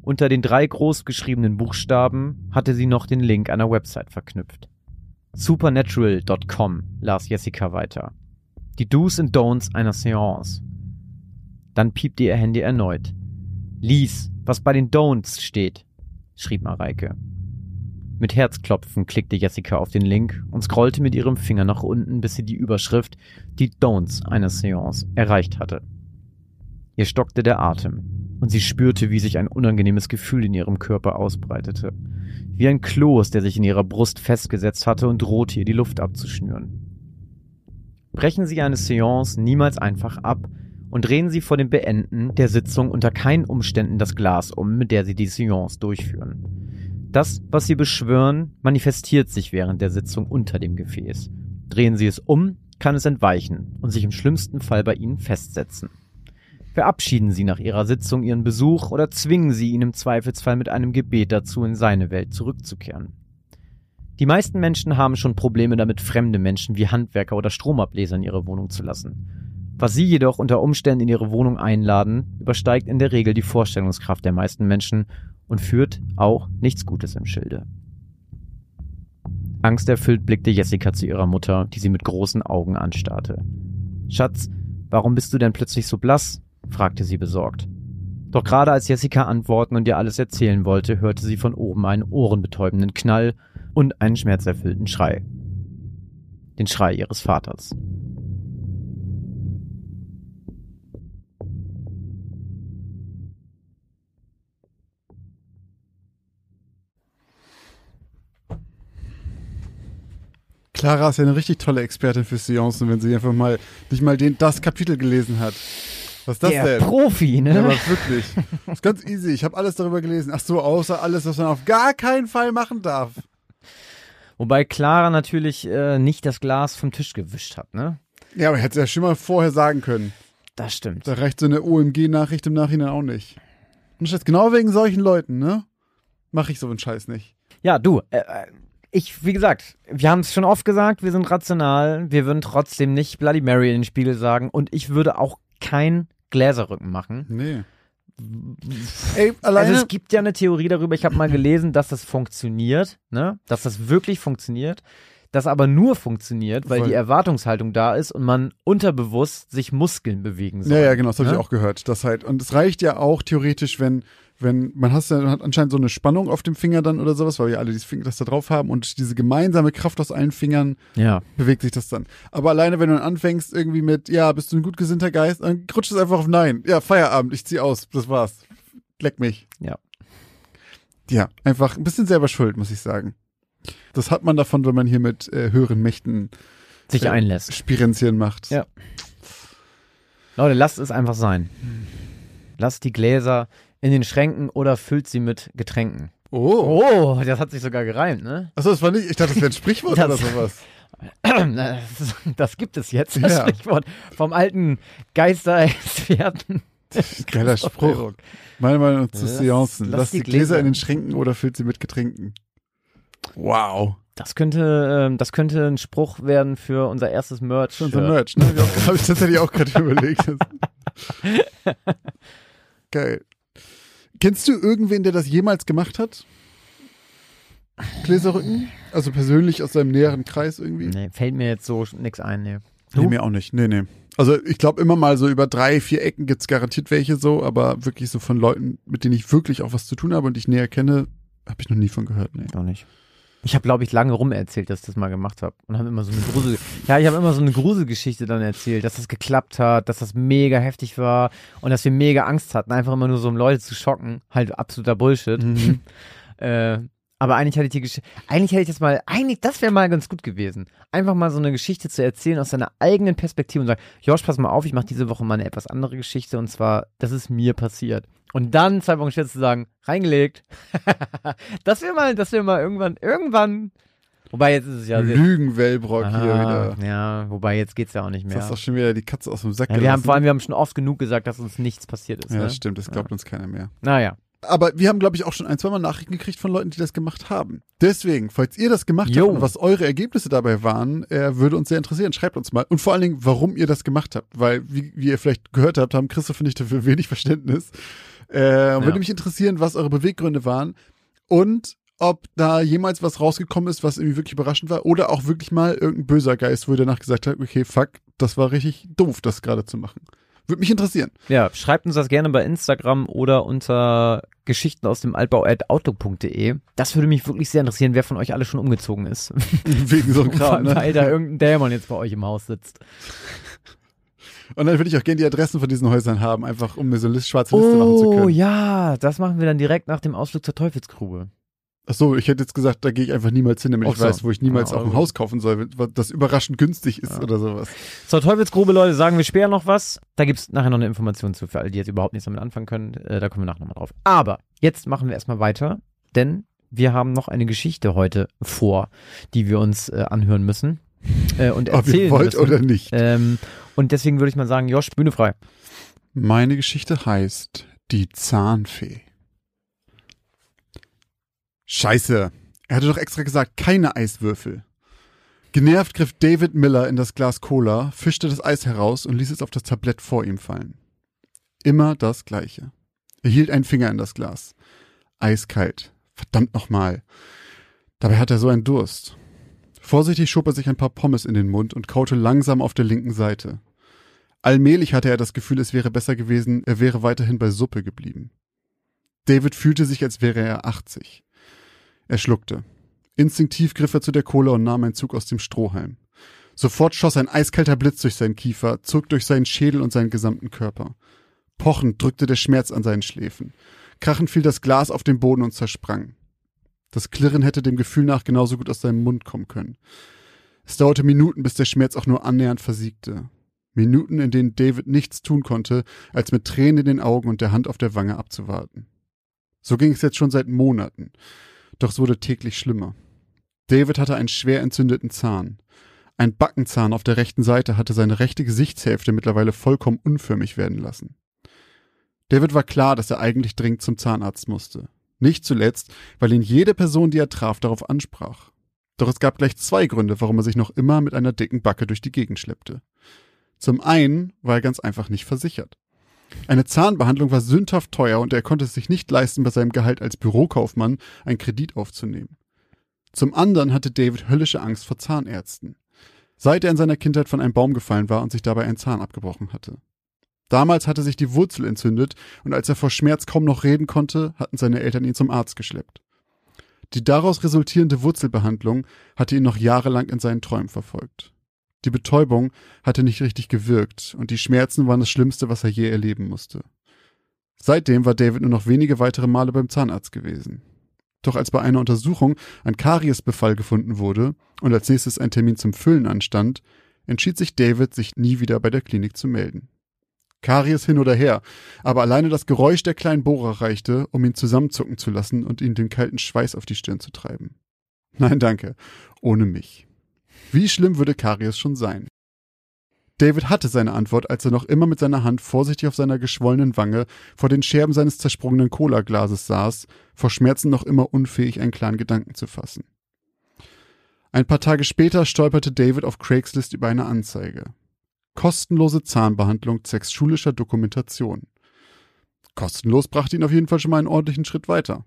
Unter den drei großgeschriebenen Buchstaben hatte sie noch den Link einer Website verknüpft. Supernatural.com las Jessica weiter. Die Do's and Don'ts einer Seance. Dann piepte ihr Handy erneut. Lies, was bei den Don'ts steht, schrieb Mareike. Mit Herzklopfen klickte Jessica auf den Link und scrollte mit ihrem Finger nach unten, bis sie die Überschrift Die Don'ts einer Seance erreicht hatte. Ihr stockte der Atem und sie spürte, wie sich ein unangenehmes Gefühl in ihrem Körper ausbreitete. Wie ein Kloß, der sich in ihrer Brust festgesetzt hatte und drohte ihr die Luft abzuschnüren. Brechen Sie eine Seance niemals einfach ab und drehen Sie vor dem Beenden der Sitzung unter keinen Umständen das Glas um, mit der Sie die Seance durchführen. Das, was Sie beschwören, manifestiert sich während der Sitzung unter dem Gefäß. Drehen Sie es um, kann es entweichen und sich im schlimmsten Fall bei Ihnen festsetzen. Verabschieden Sie nach Ihrer Sitzung Ihren Besuch oder zwingen Sie ihn im Zweifelsfall mit einem Gebet dazu, in seine Welt zurückzukehren. Die meisten Menschen haben schon Probleme damit, fremde Menschen wie Handwerker oder Stromableser in ihre Wohnung zu lassen. Was sie jedoch unter Umständen in ihre Wohnung einladen, übersteigt in der Regel die Vorstellungskraft der meisten Menschen und führt auch nichts Gutes im Schilde. Angsterfüllt blickte Jessica zu ihrer Mutter, die sie mit großen Augen anstarrte. Schatz, warum bist du denn plötzlich so blass? Fragte sie besorgt. Doch gerade als Jessica antworten und ihr alles erzählen wollte, hörte sie von oben einen ohrenbetäubenden Knall und einen schmerzerfüllten Schrei. Den Schrei ihres Vaters. Clara ist ja eine richtig tolle Expertin für Seancen, wenn sie einfach mal nicht mal den, das Kapitel gelesen hat. Was ist das Der denn? Profi, ne? Ja, aber wirklich. Das ist ganz easy. Ich habe alles darüber gelesen. Ach so, außer alles, was man auf gar keinen Fall machen darf. Wobei Clara natürlich äh, nicht das Glas vom Tisch gewischt hat, ne? Ja, aber hätte ja schon mal vorher sagen können. Das stimmt. Da reicht so eine OMG-Nachricht im Nachhinein auch nicht. Und jetzt genau wegen solchen Leuten, ne? Mache ich so einen Scheiß nicht. Ja, du, äh, äh, ich, wie gesagt, wir haben es schon oft gesagt, wir sind rational, wir würden trotzdem nicht Bloody Mary in den Spiegel sagen und ich würde auch kein Gläserrücken machen. Nee. Ey, alleine. Also es gibt ja eine Theorie darüber, ich habe mal gelesen, dass das funktioniert, ne? Dass das wirklich funktioniert, das aber nur funktioniert, weil Weil- die Erwartungshaltung da ist und man unterbewusst sich Muskeln bewegen soll. ja, ja, genau, das habe ne? ich auch gehört. Das halt, und es reicht ja auch theoretisch, wenn, wenn, man hast man hat anscheinend so eine Spannung auf dem Finger dann oder sowas, weil wir alle dieses Finger, das da drauf haben und diese gemeinsame Kraft aus allen Fingern Ja, bewegt sich das dann. Aber alleine, wenn du dann anfängst, irgendwie mit, ja, bist du ein gut gesinnter Geist, dann rutscht es einfach auf Nein. Ja, Feierabend, ich zieh aus, das war's. Leck mich. Ja. Ja, einfach ein bisschen selber schuld, muss ich sagen. Das hat man davon, wenn man hier mit äh, höheren Mächten sich äh, einlässt. Spirenzien macht. Ja. Leute, lasst es einfach sein. Lasst die Gläser in den Schränken oder füllt sie mit Getränken. Oh. Oh, das hat sich sogar gereimt, ne? Achso, das war nicht, ich dachte, das wäre ein Sprichwort Das- oder sowas. (clears throat) Das, gibt es jetzt, das Ja. Sprichwort vom alten Geisterexperten. Geiler (laughs) Spruch. Meine Meinung zu Lass- Seancen. lass Lass, die die Gläser Gläser- in den Schränken oder füllt sie mit Getränken. Wow. Das könnte, ähm, das könnte ein Spruch werden für unser erstes Merch. Schon so Merch, ne? Habe (laughs) ich tatsächlich auch gerade (laughs) überlegt. Geil. Kennst du irgendwen, der das jemals gemacht hat? Gläserrücken? Also persönlich aus seinem näheren Kreis irgendwie? Nee, fällt mir jetzt so nix ein, nee. Nee, mir auch nicht. Nee, nee. Also ich glaube immer mal so über drei, vier Ecken gibt's garantiert welche so, aber wirklich so von Leuten, mit denen ich wirklich auch was zu tun habe und ich näher kenne, habe ich noch nie von gehört. Nee. Auch nicht. Ich habe, glaube ich, lange rum erzählt, dass ich das mal gemacht habe. Und habe immer so eine Grusel. ja, ich habe immer so eine Gruselgeschichte dann erzählt, dass das geklappt hat, dass das mega heftig war und dass wir mega Angst hatten, einfach immer nur so, um Leute zu schocken. Halt absoluter Bullshit. Mhm. (laughs) Äh, aber eigentlich hätte ich die Geschichte, eigentlich hätte ich das mal, eigentlich, das wäre mal ganz gut gewesen. Einfach mal so eine Geschichte zu erzählen aus seiner eigenen Perspektive und sagen, Josh, pass mal auf, ich mache diese Woche mal eine etwas andere Geschichte und zwar, das ist mir passiert. Und dann zwei Wochen später zu sagen, reingelegt. (laughs) das wäre mal, das wäre mal irgendwann, irgendwann. Wobei jetzt ist es ja. Lügenwellbrock hier wieder. Ja, wobei jetzt geht's ja auch nicht Das mehr. ist doch schon wieder die Katze aus dem Sack Ja, wir haben vor allem, wir haben schon oft genug gesagt, dass uns nichts passiert ist. ja, ne? das stimmt, das glaubt uns keiner mehr. Naja. Aber wir haben, glaube ich, auch schon ein, zweimal Nachrichten gekriegt von Leuten, die das gemacht haben. Deswegen, falls ihr das gemacht Jo. habt und was eure Ergebnisse dabei waren, äh, würde uns sehr interessieren. Schreibt uns mal. Und vor allen Dingen, warum ihr das gemacht habt. Weil, wie, wie ihr vielleicht gehört habt, haben Christoph und ich dafür wenig Verständnis. Äh, Würde mich interessieren, was eure Beweggründe waren und ob da jemals was rausgekommen ist, was irgendwie wirklich überraschend war oder auch wirklich mal irgendein böser Geist, wo ihr danach gesagt habt, okay, fuck, das war richtig doof, das gerade zu machen. Würde mich interessieren. Ja, schreibt uns das gerne bei Instagram oder unter Geschichten aus dem Altbau at outlook.de. Das würde mich wirklich sehr interessieren, wer von euch alle schon umgezogen ist. (laughs) Wegen so einem (laughs) Kram, ne? Weil da irgendein Dämon jetzt bei euch im Haus sitzt. Und dann würde ich auch gerne die Adressen von diesen Häusern haben, einfach um mir so eine schwarze Liste machen zu Oh können. ja, das machen wir dann direkt nach dem Ausflug zur Teufelsgrube. Ach so, ich hätte jetzt gesagt, da gehe ich einfach niemals hin, damit ich so. weiß, wo ich niemals Ja, auch ein Haus kaufen soll, das überraschend günstig ist oder sowas. Zur Teufelsgrube, Leute, sagen wir später noch was. Da gibt's nachher noch eine Information zu, für alle, die jetzt überhaupt nichts damit anfangen können. Äh, da kommen wir nachher nochmal drauf. Aber jetzt machen wir erstmal weiter, denn wir haben noch eine Geschichte heute vor, die wir uns äh, anhören müssen äh, und Ob erzählen ihr wollt müssen. oder nicht. Ähm, und deswegen würde ich mal sagen, Josh, Bühne frei. Meine Geschichte heißt Die Zahnfee. Scheiße. Er hatte doch extra gesagt, keine Eiswürfel. Genervt griff David Miller in das Glas Cola, fischte das Eis heraus und ließ es auf das Tablett vor ihm fallen. Immer das Gleiche. Er hielt einen Finger in das Glas. Eiskalt. Verdammt nochmal. Dabei hat er so einen Durst. Vorsichtig schob er sich ein paar Pommes in den Mund und kaute langsam auf der linken Seite. Allmählich hatte er das Gefühl, es wäre besser gewesen, er wäre weiterhin bei Suppe geblieben. David fühlte sich, als wäre er 80. Er schluckte. Instinktiv griff er zu der Kohle und nahm einen Zug aus dem Strohhalm. Sofort schoss ein eiskalter Blitz durch seinen Kiefer, zog durch seinen Schädel und seinen gesamten Körper. Pochend drückte der Schmerz an seinen Schläfen. Krachend fiel das Glas auf den Boden und zersprang. Das Klirren hätte dem Gefühl nach genauso gut aus seinem Mund kommen können. Es dauerte Minuten, bis der Schmerz auch nur annähernd versiegte. Minuten, in denen David nichts tun konnte, als mit Tränen in den Augen und der Hand auf der Wange abzuwarten. So ging es jetzt schon seit Monaten. Doch es wurde täglich schlimmer. David hatte einen schwer entzündeten Zahn. Ein Backenzahn auf der rechten Seite hatte seine rechte Gesichtshälfte mittlerweile vollkommen unförmig werden lassen. David war klar, dass er eigentlich dringend zum Zahnarzt musste. Nicht zuletzt, weil ihn jede Person, die er traf, darauf ansprach. Doch es gab gleich zwei Gründe, warum er sich noch immer mit einer dicken Backe durch die Gegend schleppte. Zum einen war er ganz einfach nicht versichert. Eine Zahnbehandlung war sündhaft teuer und er konnte es sich nicht leisten, bei seinem Gehalt als Bürokaufmann einen Kredit aufzunehmen. Zum anderen hatte David höllische Angst vor Zahnärzten. Seit er in seiner Kindheit von einem Baum gefallen war und sich dabei einen Zahn abgebrochen hatte. Damals hatte sich die Wurzel entzündet und als er vor Schmerz kaum noch reden konnte, hatten seine Eltern ihn zum Arzt geschleppt. Die daraus resultierende Wurzelbehandlung hatte ihn noch jahrelang in seinen Träumen verfolgt. Die Betäubung hatte nicht richtig gewirkt und die Schmerzen waren das Schlimmste, was er je erleben musste. Seitdem war David nur noch wenige weitere Male beim Zahnarzt gewesen. Doch als bei einer Untersuchung ein Kariesbefall gefunden wurde und als nächstes ein Termin zum Füllen anstand, entschied sich David, sich nie wieder bei der Klinik zu melden. Karies hin oder her, aber alleine das Geräusch der kleinen Bohrer reichte, um ihn zusammenzucken zu lassen und ihm den kalten Schweiß auf die Stirn zu treiben. Nein, danke, ohne mich. Wie schlimm würde Karies schon sein? David hatte seine Antwort, als er noch immer mit seiner Hand vorsichtig auf seiner geschwollenen Wange vor den Scherben seines zersprungenen Cola-Glases saß, vor Schmerzen noch immer unfähig, einen klaren Gedanken zu fassen. Ein paar Tage später stolperte David auf Craigslist über eine Anzeige. Kostenlose Zahnbehandlung zwecks schulischer Dokumentation. Kostenlos brachte ihn auf jeden Fall schon mal einen ordentlichen Schritt weiter.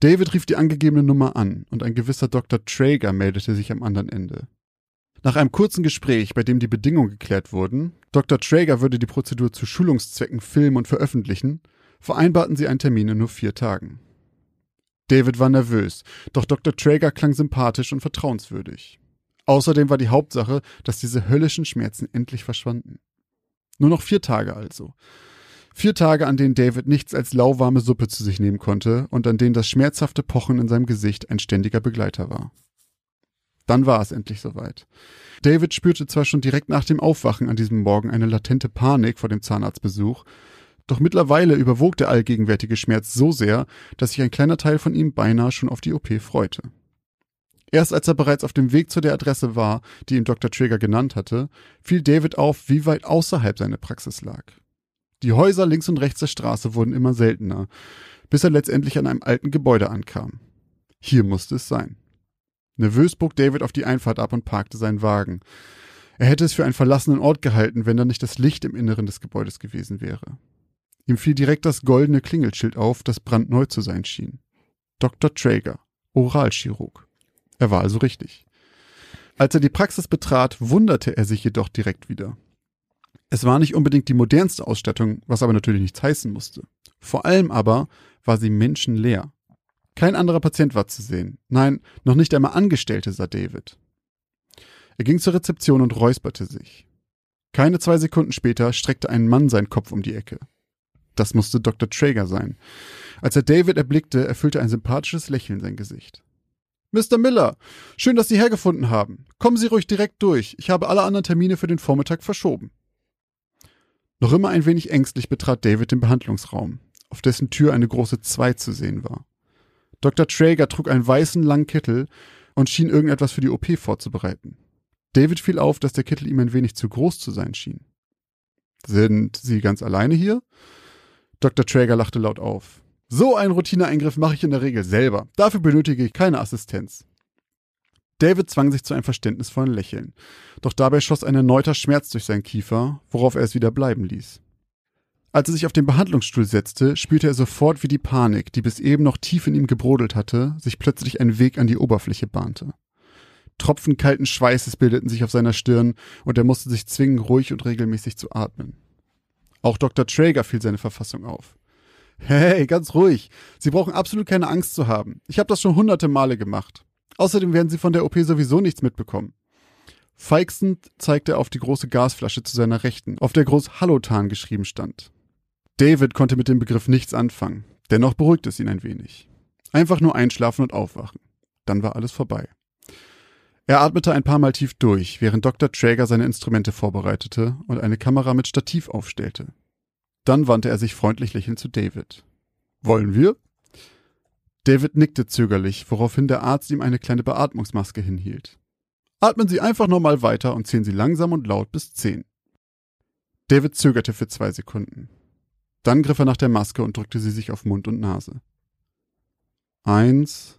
David rief die angegebene Nummer an und ein gewisser Dr. Traeger meldete sich am anderen Ende. Nach einem kurzen Gespräch, bei dem die Bedingungen geklärt wurden, Dr. Traeger würde die Prozedur zu Schulungszwecken filmen und veröffentlichen, vereinbarten sie einen Termin in nur vier Tagen. David war nervös, doch Dr. Traeger klang sympathisch und vertrauenswürdig. Außerdem war die Hauptsache, dass diese höllischen Schmerzen endlich verschwanden. Nur noch vier Tage also. Vier Tage, an denen David nichts als lauwarme Suppe zu sich nehmen konnte und an denen das schmerzhafte Pochen in seinem Gesicht ein ständiger Begleiter war. Dann war es endlich soweit. David spürte zwar schon direkt nach dem Aufwachen an diesem Morgen eine latente Panik vor dem Zahnarztbesuch, doch mittlerweile überwog der allgegenwärtige Schmerz so sehr, dass sich ein kleiner Teil von ihm beinahe schon auf die OP freute. Erst als er bereits auf dem Weg zu der Adresse war, die ihm Dr. Trigger genannt hatte, fiel David auf, wie weit außerhalb seine Praxis lag. Die Häuser links und rechts der Straße wurden immer seltener, bis er letztendlich an einem alten Gebäude ankam. Hier musste es sein. Nervös bog David auf die Einfahrt ab und parkte seinen Wagen. Er hätte es für einen verlassenen Ort gehalten, wenn da nicht das Licht im Inneren des Gebäudes gewesen wäre. Ihm fiel direkt das goldene Klingelschild auf, das brandneu zu sein schien. Dr. Traeger, Oralchirurg. Er war also richtig. Als er die Praxis betrat, wunderte er sich jedoch direkt wieder. Es war nicht unbedingt die modernste Ausstattung, was aber natürlich nichts heißen musste. Vor allem aber war sie menschenleer. Kein anderer Patient war zu sehen. Nein, noch nicht einmal Angestellte sah David. Er ging zur Rezeption und räusperte sich. Keine zwei Sekunden später streckte ein Mann seinen Kopf um die Ecke. Das musste Dr. Traeger sein. Als er David erblickte, erfüllte ein sympathisches Lächeln sein Gesicht. Mr. Miller, schön, dass Sie hergefunden haben. Kommen Sie ruhig direkt durch. Ich habe alle anderen Termine für den Vormittag verschoben. Noch immer ein wenig ängstlich betrat David den Behandlungsraum, auf dessen Tür eine große 2 zu sehen war. Dr. Traeger trug einen weißen langen Kittel und schien irgendetwas für die OP vorzubereiten. David fiel auf, dass der Kittel ihm ein wenig zu groß zu sein schien. Sind Sie ganz alleine hier? Dr. Traeger lachte laut auf. So einen Routineeingriff mache ich in der Regel selber. Dafür benötige ich keine Assistenz. David zwang sich zu einem verständnisvollen Lächeln. Doch dabei schoss ein erneuter Schmerz durch seinen Kiefer, worauf er es wieder bleiben ließ. Als er sich auf den Behandlungsstuhl setzte, spürte er sofort, wie die Panik, die bis eben noch tief in ihm gebrodelt hatte, sich plötzlich einen Weg an die Oberfläche bahnte. Tropfen kalten Schweißes bildeten sich auf seiner Stirn und er musste sich zwingen, ruhig und regelmäßig zu atmen. Auch Dr. Traeger fiel seine Verfassung auf. Hey, ganz ruhig. Sie brauchen absolut keine Angst zu haben. Ich habe das schon hunderte Male gemacht. Außerdem werden Sie von der OP sowieso nichts mitbekommen. Feixend zeigte er auf die große Gasflasche zu seiner Rechten, auf der groß Halotan geschrieben stand. David konnte mit dem Begriff nichts anfangen. Dennoch beruhigte es ihn ein wenig. Einfach nur einschlafen und aufwachen. Dann war alles vorbei. Er atmete ein paar Mal tief durch, während Dr. Traeger seine Instrumente vorbereitete und eine Kamera mit Stativ aufstellte. Dann wandte er sich freundlich lächelnd zu David. Wollen wir? David nickte zögerlich, woraufhin der Arzt ihm eine kleine Beatmungsmaske hinhielt. Atmen Sie einfach nochmal weiter und zählen Sie langsam und laut bis zehn. David zögerte für zwei Sekunden. Dann griff er nach der Maske und drückte sie sich auf Mund und Nase. Eins,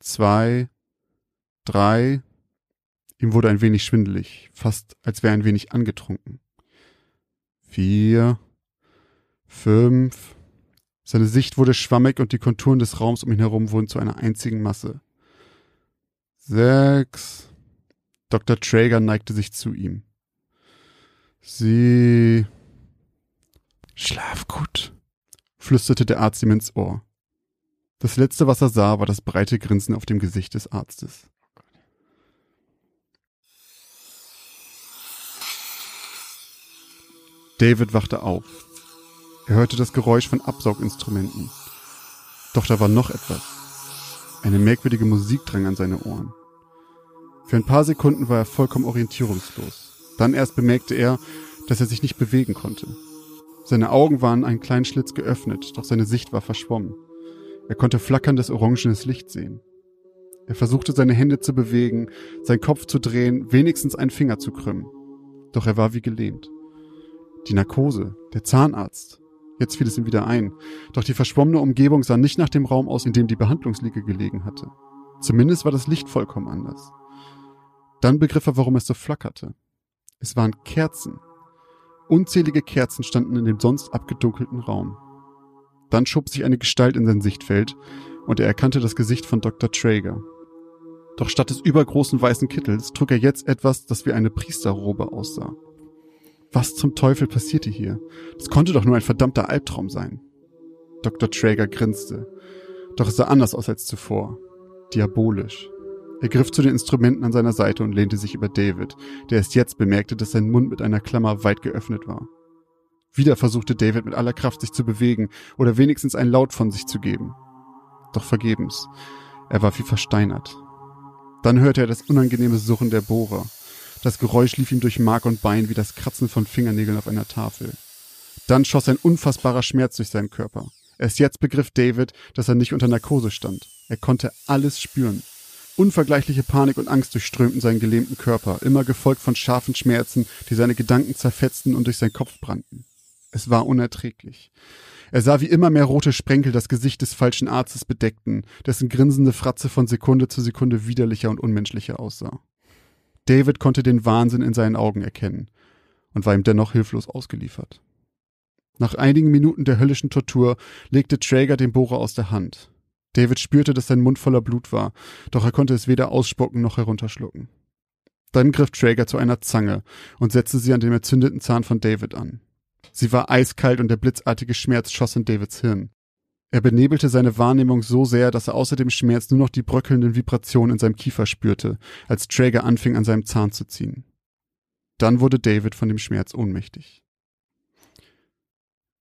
zwei, drei. Ihm wurde ein wenig schwindelig, fast als wäre ein wenig angetrunken. Vier, fünf. Seine Sicht wurde schwammig und die Konturen des Raums um ihn herum wurden zu einer einzigen Masse. Sechs. Dr. Traeger neigte sich zu ihm. Sie Schlaf gut, flüsterte der Arzt ihm ins Ohr. Das letzte, was er sah, war das breite Grinsen auf dem Gesicht des Arztes. David wachte auf. Er hörte das Geräusch von Absauginstrumenten. Doch da war noch etwas. Eine merkwürdige Musik drang an seine Ohren. Für ein paar Sekunden war er vollkommen orientierungslos. Dann erst bemerkte er, dass er sich nicht bewegen konnte. Seine Augen waren einen kleinen Schlitz geöffnet, doch seine Sicht war verschwommen. Er konnte flackerndes orangenes Licht sehen. Er versuchte seine Hände zu bewegen, seinen Kopf zu drehen, wenigstens einen Finger zu krümmen. Doch er war wie gelähmt. Die Narkose, der Zahnarzt. Jetzt fiel es ihm wieder ein. Doch die verschwommene Umgebung sah nicht nach dem Raum aus, in dem die Behandlungsliege gelegen hatte. Zumindest war das Licht vollkommen anders. Dann begriff er, warum es so flackerte. Es waren Kerzen, Unzählige Kerzen standen in dem sonst abgedunkelten Raum. Dann schob sich eine Gestalt in sein Sichtfeld und er erkannte das Gesicht von Dr. Traeger. Doch statt des übergroßen weißen Kittels trug er jetzt etwas, das wie eine Priesterrobe aussah. Was zum Teufel passierte hier? Das konnte doch nur ein verdammter Albtraum sein. Dr. Traeger grinste. Doch es sah anders aus als zuvor. Diabolisch. Er griff zu den Instrumenten an seiner Seite und lehnte sich über David, der erst jetzt bemerkte, dass sein Mund mit einer Klammer weit geöffnet war. Wieder versuchte David mit aller Kraft sich zu bewegen oder wenigstens einen Laut von sich zu geben. Doch vergebens. Er war wie versteinert. Dann hörte er das unangenehme Surren der Bohrer. Das Geräusch lief ihm durch Mark und Bein wie das Kratzen von Fingernägeln auf einer Tafel. Dann schoss ein unfassbarer Schmerz durch seinen Körper. Erst jetzt begriff David, dass er nicht unter Narkose stand. Er konnte alles spüren. Unvergleichliche Panik und Angst durchströmten seinen gelähmten Körper, immer gefolgt von scharfen Schmerzen, die seine Gedanken zerfetzten und durch seinen Kopf brannten. Es war unerträglich. Er sah, wie immer mehr rote Sprenkel das Gesicht des falschen Arztes bedeckten, dessen grinsende Fratze von Sekunde zu Sekunde widerlicher und unmenschlicher aussah. David konnte den Wahnsinn in seinen Augen erkennen und war ihm dennoch hilflos ausgeliefert. Nach einigen Minuten der höllischen Tortur legte Traeger den Bohrer aus der Hand. David spürte, dass sein Mund voller Blut war, doch er konnte es weder ausspucken noch herunterschlucken. Dann griff Traeger zu einer Zange und setzte sie an dem erzündeten Zahn von David an. Sie war eiskalt und der blitzartige Schmerz schoss in Davids Hirn. Er benebelte seine Wahrnehmung so sehr, dass er außer dem Schmerz nur noch die bröckelnden Vibrationen in seinem Kiefer spürte, als Traeger anfing, an seinem Zahn zu ziehen. Dann wurde David von dem Schmerz ohnmächtig.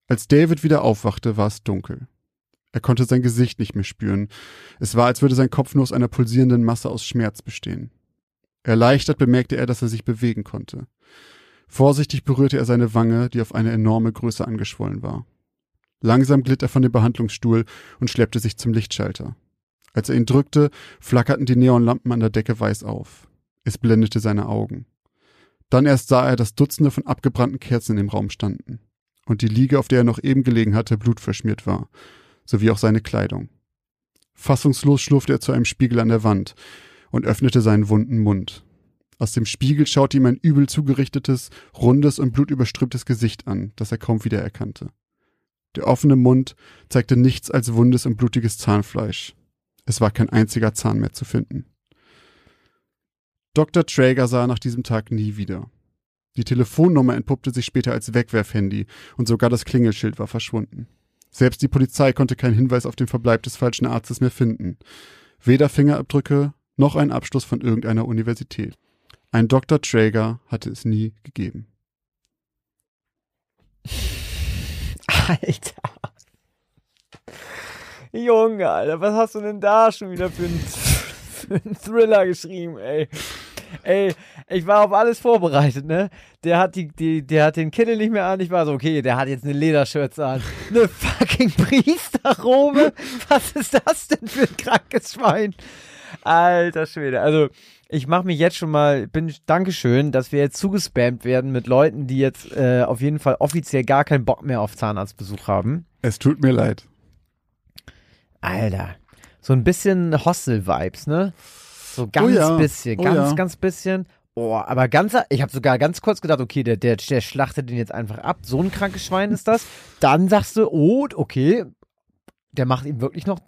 Als David wieder aufwachte, war es dunkel. Er konnte sein Gesicht nicht mehr spüren. Es war, als würde sein Kopf nur aus einer pulsierenden Masse aus Schmerz bestehen. Erleichtert bemerkte er, dass er sich bewegen konnte. Vorsichtig berührte er seine Wange, die auf eine enorme Größe angeschwollen war. Langsam glitt er von dem Behandlungsstuhl und schleppte sich zum Lichtschalter. Als er ihn drückte, flackerten die Neonlampen an der Decke weiß auf. Es blendete seine Augen. Dann erst sah er, dass Dutzende von abgebrannten Kerzen im Raum standen und die Liege, auf der er noch eben gelegen hatte, blutverschmiert war, sowie auch seine Kleidung. Fassungslos schlurfte er zu einem Spiegel an der Wand und öffnete seinen wunden Mund. Aus dem Spiegel schaute ihm ein übel zugerichtetes, rundes und blutüberströmtes Gesicht an, das er kaum wiedererkannte. Der offene Mund zeigte nichts als wundes und blutiges Zahnfleisch. Es war kein einziger Zahn mehr zu finden. Dr. Traeger sah nach diesem Tag nie wieder. Die Telefonnummer entpuppte sich später als Wegwerfhandy und sogar das Klingelschild war verschwunden. Selbst die Polizei konnte keinen Hinweis auf den Verbleib des falschen Arztes mehr finden. Weder Fingerabdrücke noch ein Abschluss von irgendeiner Universität. Ein Dr. Traeger hatte es nie gegeben. Alter. Junge, Alter, was hast du denn da schon wieder für einen, für einen Thriller geschrieben, ey? Ey, ich war auf alles vorbereitet, ne? Der hat die, die, der hat den Kittel nicht mehr an. Ich war so, okay, der hat jetzt eine Lederschürze an. Eine fucking Priesterrobe? Was ist das denn für ein krankes Schwein? Alter Schwede. Also, ich mache mich jetzt schon mal, bin Dankeschön, dass wir jetzt zugespammt werden mit Leuten, die jetzt äh, auf jeden Fall offiziell gar keinen Bock mehr auf Zahnarztbesuch haben. Es tut mir leid. Alter. So ein bisschen Hostel-Vibes, ne? So ganz Oh ja, bisschen, oh ganz, ja. ganz bisschen. Oh, aber ganz, ich habe sogar ganz kurz gedacht, okay, der, der, der schlachtet den jetzt einfach ab. So ein krankes Schwein ist das. Dann sagst du, oh, okay, der macht ihm wirklich noch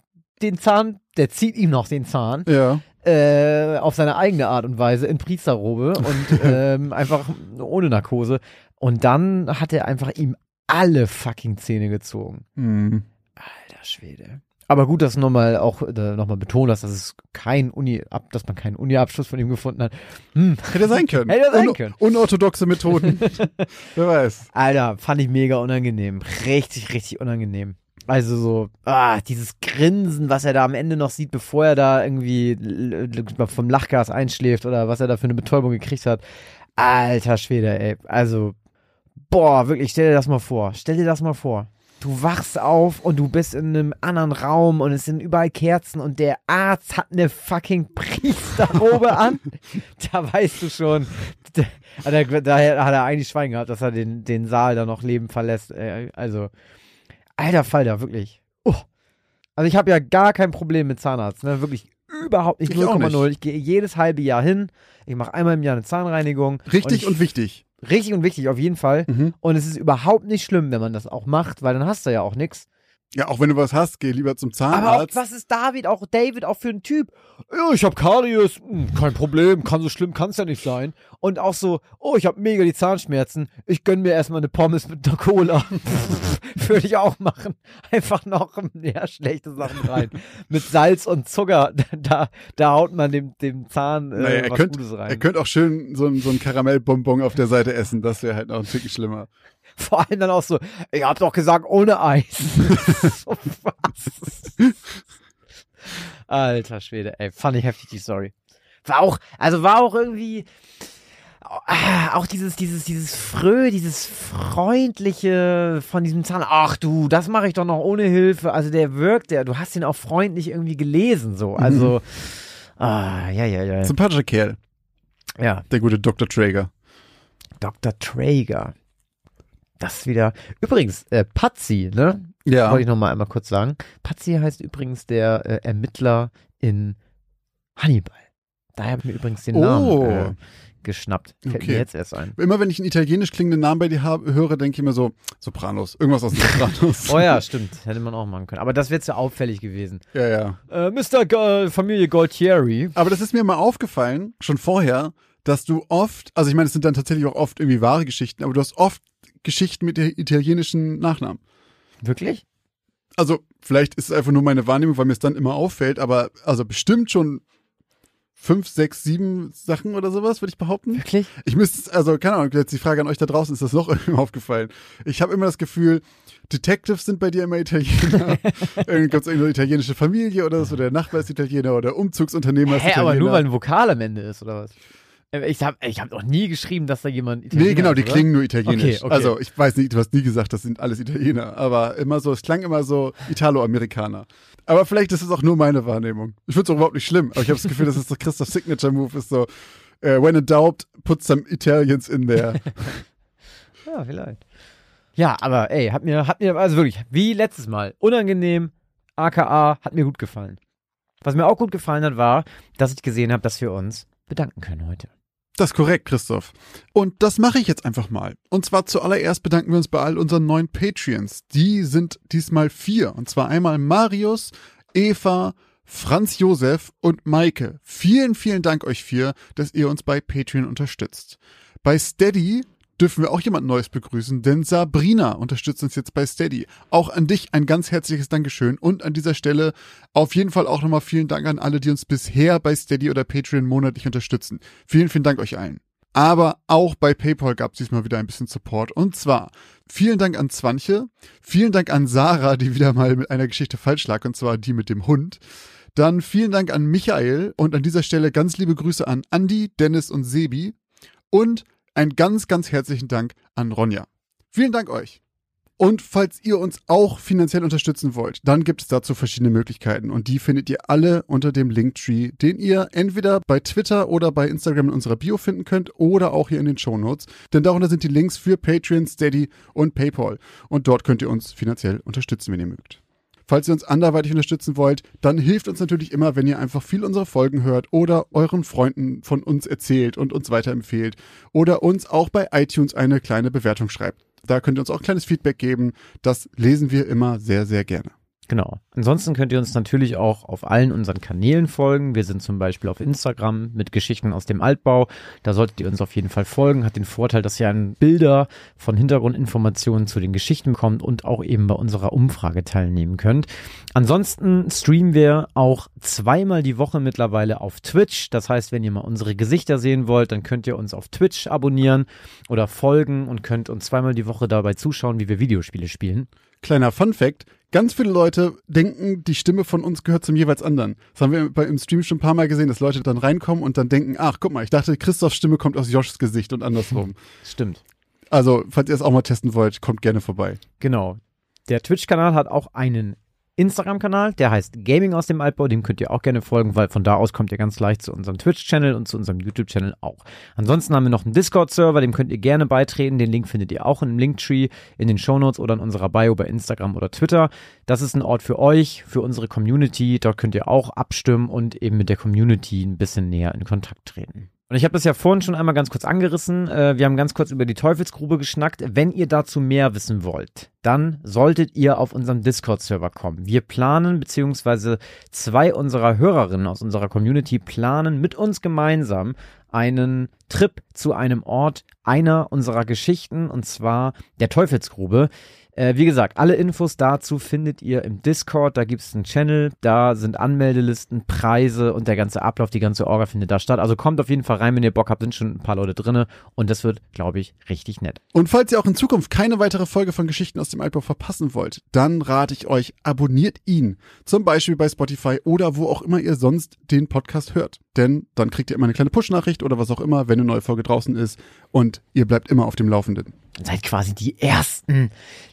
den Zahn, der zieht ihm noch den Zahn Ja. Äh, auf seine eigene Art und Weise in Priesterrobe und (laughs) ähm, einfach ohne Narkose. Und dann hat er einfach ihm alle fucking Zähne gezogen. Hm. Alter Schwede. Aber gut, dass du nochmal auch äh, nochmal betont hast, dass es kein Uni, ab, dass man keinen Uni-Abschluss von ihm gefunden hat. Hm. Hätte sein können. (laughs) Hätte sein Un können. Unorthodoxe Methoden. (laughs) Wer weiß. Alter, fand ich mega unangenehm. Richtig, richtig unangenehm. Also so, ah, dieses Grinsen, was er da am Ende noch sieht, bevor er da irgendwie l- vom Lachgas einschläft oder was er da für eine Betäubung gekriegt hat. Alter Schwede, ey. Also, boah, wirklich, stell dir das mal vor. Stell dir das mal vor. Du wachst auf und du bist in einem anderen Raum und es sind überall Kerzen und der Arzt hat eine fucking Priesterrobe (laughs) an. Da weißt du schon, da, hat er eigentlich Schwein gehabt, dass er den, den Saal da noch lebend verlässt. Äh, Also, alter Falter, wirklich. Oh. Also ich habe ja gar kein Problem mit Zahnarzt, ne? Wirklich überhaupt nicht. Ich auch 0,0. nicht. Ich gehe jedes halbe Jahr hin. Ich mache einmal im Jahr eine Zahnreinigung. Richtig ich- und wichtig. Richtig und wichtig, auf jeden Fall. Mhm. Und es ist überhaupt nicht schlimm, wenn man das auch macht, weil dann hast du ja auch nichts. Ja, auch wenn du was hast, geh lieber zum Aber auch, Zahnarzt. was ist David, auch David, auch für ein Typ? Ja, ich habe Karies, hm, kein Problem, kann so schlimm, kann's ja nicht sein. Und auch so, oh, ich habe mega die Zahnschmerzen, ich gönn mir erstmal eine Pommes mit einer Cola. (laughs) Würde ich auch machen. Einfach noch mehr schlechte Sachen rein. mit Salz und Zucker, (laughs) da, da haut man dem, dem Zahn äh, Naja, er was könnte Gutes rein. er könnt auch schön so, ein- so ein Karamellbonbon auf der Seite essen. Das wäre halt noch ein Ticken schlimmer. Vor allem dann auch so, ich hab doch gesagt, ohne Eis. (laughs) so, was? Alter Schwede, ey, fand ich heftig die Story. War auch, also war auch irgendwie, ah, auch dieses, dieses, dieses Frö, dieses Freundliche von diesem Zahn. Ach du, das mache ich doch noch ohne Hilfe. Also der wirkt, der, du hast ihn auch freundlich irgendwie gelesen, so. Also, ah, ja, ja, ja. Sympathischer Kerl, Ja, der gute Dr. Traeger. Dr. Traeger. Das wieder. Übrigens, äh, Patsy, ne? Ja. Wollte ich noch mal einmal kurz sagen. Patsy heißt übrigens der äh, Ermittler in Hannibal. Daher habe ich mir übrigens den Oh. Namen äh, geschnappt. Fällt Okay. mir jetzt erst ein. Immer wenn ich einen italienisch klingenden Namen bei dir habe, höre, denke ich mir so, Sopranos. Irgendwas aus Sopranos. (laughs) Oh ja, stimmt. Hätte man auch machen können. Aber das wäre zu auffällig gewesen. ja, ja. Äh, Mr. Go Familie Gualtieri. Aber das ist mir mal aufgefallen, schon vorher, dass du oft, also ich meine, es sind dann tatsächlich auch oft irgendwie wahre Geschichten, aber du hast oft Geschichten mit italienischen Nachnamen. Wirklich? Also vielleicht ist es einfach nur meine Wahrnehmung, weil mir es dann immer auffällt, aber also bestimmt schon fünf, sechs, sieben Sachen oder sowas, würde ich behaupten. Wirklich? Ich müsste, also keine Ahnung, jetzt die Frage an euch da draußen, ist das noch (laughs) irgendwie aufgefallen? Ich habe immer das Gefühl, Detectives sind bei dir immer Italiener. (laughs) Irgendwie gibt es irgendeine italienische Familie oder so, der Nachbar ist Italiener oder Umzugsunternehmer ist Hä, Italiener. aber nur weil ein Vokal am Ende ist, oder was? Ich habe ich hab noch nie geschrieben, dass da jemand Italiener Nee, genau, die oder? klingen nur italienisch. Okay, okay. Also ich weiß nicht, du hast nie gesagt, das sind alles Italiener, aber immer so, es klang immer so Italo-Amerikaner. Aber vielleicht ist es auch nur meine Wahrnehmung. Ich finde es auch überhaupt nicht schlimm, aber ich habe das Gefühl, dass es so Christoph Signature Move ist so, äh, when in doubt, put some Italians in there. (laughs) Ja, vielleicht. Ja, aber ey, hat mir, hat mir, also wirklich, wie letztes Mal, unangenehm, aka, hat mir gut gefallen. Was mir auch gut gefallen hat, war, dass ich gesehen habe, dass wir uns bedanken können heute. Das ist korrekt, Christoph. Und das mache ich jetzt einfach mal. Und zwar zuallererst bedanken wir uns bei all unseren neuen Patreons. Die sind diesmal vier. Und zwar einmal Marius, Eva, Franz Josef und Maike. Vielen, vielen Dank euch vier, dass ihr uns bei Patreon unterstützt. Bei Steady dürfen wir auch jemand Neues begrüßen, denn Sabrina unterstützt uns jetzt bei Steady. Auch an dich ein ganz herzliches Dankeschön und an dieser Stelle auf jeden Fall auch nochmal vielen Dank an alle, die uns bisher bei Steady oder Patreon monatlich unterstützen. Vielen, vielen Dank euch allen. Aber auch bei PayPal gab es diesmal wieder ein bisschen Support. Und zwar vielen Dank an Zwanche, vielen Dank an Sarah, die wieder mal mit einer Geschichte falsch lag, und zwar die mit dem Hund. Dann vielen Dank an Michael und an dieser Stelle ganz liebe Grüße an Andy, Dennis und Sebi. Und einen ganz, ganz herzlichen Dank an Ronja. Vielen Dank euch. Und falls ihr uns auch finanziell unterstützen wollt, dann gibt es dazu verschiedene Möglichkeiten und die findet ihr alle unter dem Linktree, den ihr entweder bei Twitter oder bei Instagram in unserer Bio finden könnt oder auch hier in den Shownotes, denn darunter sind die Links für Patreon, Steady und PayPal und dort könnt ihr uns finanziell unterstützen, wenn ihr mögt. Falls ihr uns anderweitig unterstützen wollt, dann hilft uns natürlich immer, wenn ihr einfach viel unserer Folgen hört oder euren Freunden von uns erzählt und uns weiterempfehlt oder uns auch bei iTunes eine kleine Bewertung schreibt. Da könnt ihr uns auch kleines Feedback geben. Das lesen wir immer sehr, sehr gerne. Genau. Ansonsten könnt ihr uns natürlich auch auf allen unseren Kanälen folgen. Wir sind zum Beispiel auf Instagram mit Geschichten aus dem Altbau. Da solltet ihr uns auf jeden Fall folgen. Hat den Vorteil, dass ihr an Bilder von Hintergrundinformationen zu den Geschichten bekommt und auch eben bei unserer Umfrage teilnehmen könnt. Ansonsten streamen wir auch zweimal die Woche mittlerweile auf Twitch. Das heißt, wenn ihr mal unsere Gesichter sehen wollt, dann könnt ihr uns auf Twitch abonnieren oder folgen und könnt uns zweimal die Woche dabei zuschauen, wie wir Videospiele spielen. Kleiner Fun Fact. Ganz viele Leute denken, die Stimme von uns gehört zum jeweils anderen. Das haben wir im Stream schon ein paar Mal gesehen, dass Leute dann reinkommen und dann denken, ach, guck mal, ich dachte, Christophs Stimme kommt aus Joshs Gesicht und andersrum. Stimmt. Also, falls ihr es auch mal testen wollt, kommt gerne vorbei. Genau. Der Twitch-Kanal hat auch einen Instagram-Kanal, der heißt Gaming aus dem Altbau, dem könnt ihr auch gerne folgen, weil von da aus kommt ihr ganz leicht zu unserem Twitch-Channel und zu unserem YouTube-Channel auch. Ansonsten haben wir noch einen Discord-Server, dem könnt ihr gerne beitreten, den Link findet ihr auch im Linktree, in den Shownotes oder in unserer Bio bei Instagram oder Twitter. Das ist ein Ort für euch, für unsere Community, dort könnt ihr auch abstimmen und eben mit der Community ein bisschen näher in Kontakt treten. Und ich habe das ja vorhin schon einmal ganz kurz angerissen. Äh, wir haben ganz kurz über die Teufelsgrube geschnackt. Wenn ihr dazu mehr wissen wollt, dann solltet ihr auf unserem Discord-Server kommen. Wir planen, beziehungsweise zwei unserer Hörerinnen aus unserer Community planen mit uns gemeinsam einen Trip zu einem Ort einer unserer Geschichten, und zwar der Teufelsgrube. Äh, wie gesagt, alle Infos dazu findet ihr im Discord. Da gibt es einen Channel, da sind Anmeldelisten, Preise und der ganze Ablauf, die ganze Orga findet da statt. Also kommt auf jeden Fall rein, wenn ihr Bock habt, sind schon ein paar Leute drinne und das wird, glaube ich, richtig nett. Und falls ihr auch in Zukunft keine weitere Folge von Geschichten aus dem Altbau verpassen wollt, dann rate ich euch, abonniert ihn. Zum Beispiel bei Spotify oder wo auch immer ihr sonst den Podcast hört. Denn dann kriegt ihr immer eine kleine Push-Nachricht oder was auch immer, wenn eine neue Folge draußen ist und ihr bleibt immer auf dem Laufenden. Seid quasi die Ersten,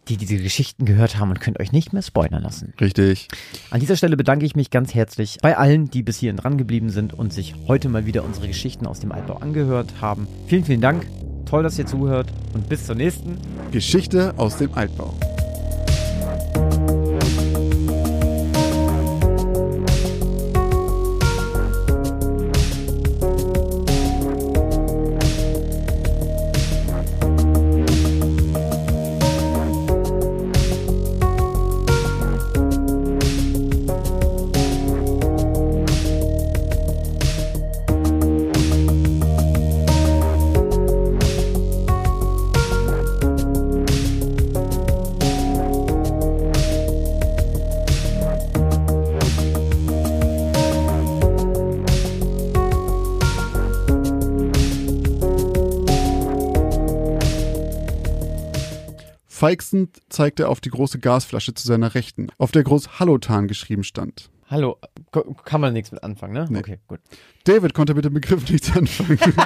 die diese Geschichten gehört haben und könnt euch nicht mehr spoilern lassen. Richtig. An dieser Stelle bedanke ich mich ganz herzlich bei allen, die bis hierhin dran geblieben sind und sich heute mal wieder unsere Geschichten aus dem Altbau angehört haben. Vielen, vielen Dank. Toll, dass ihr zuhört und bis zur nächsten. Geschichte aus dem Altbau. Feixend zeigte er auf die große Gasflasche zu seiner Rechten, auf der groß Hallotan geschrieben stand. Hallo, kann man nichts mit anfangen, ne? Nee. Okay, gut. David konnte mit dem Begriff nichts anfangen. (laughs)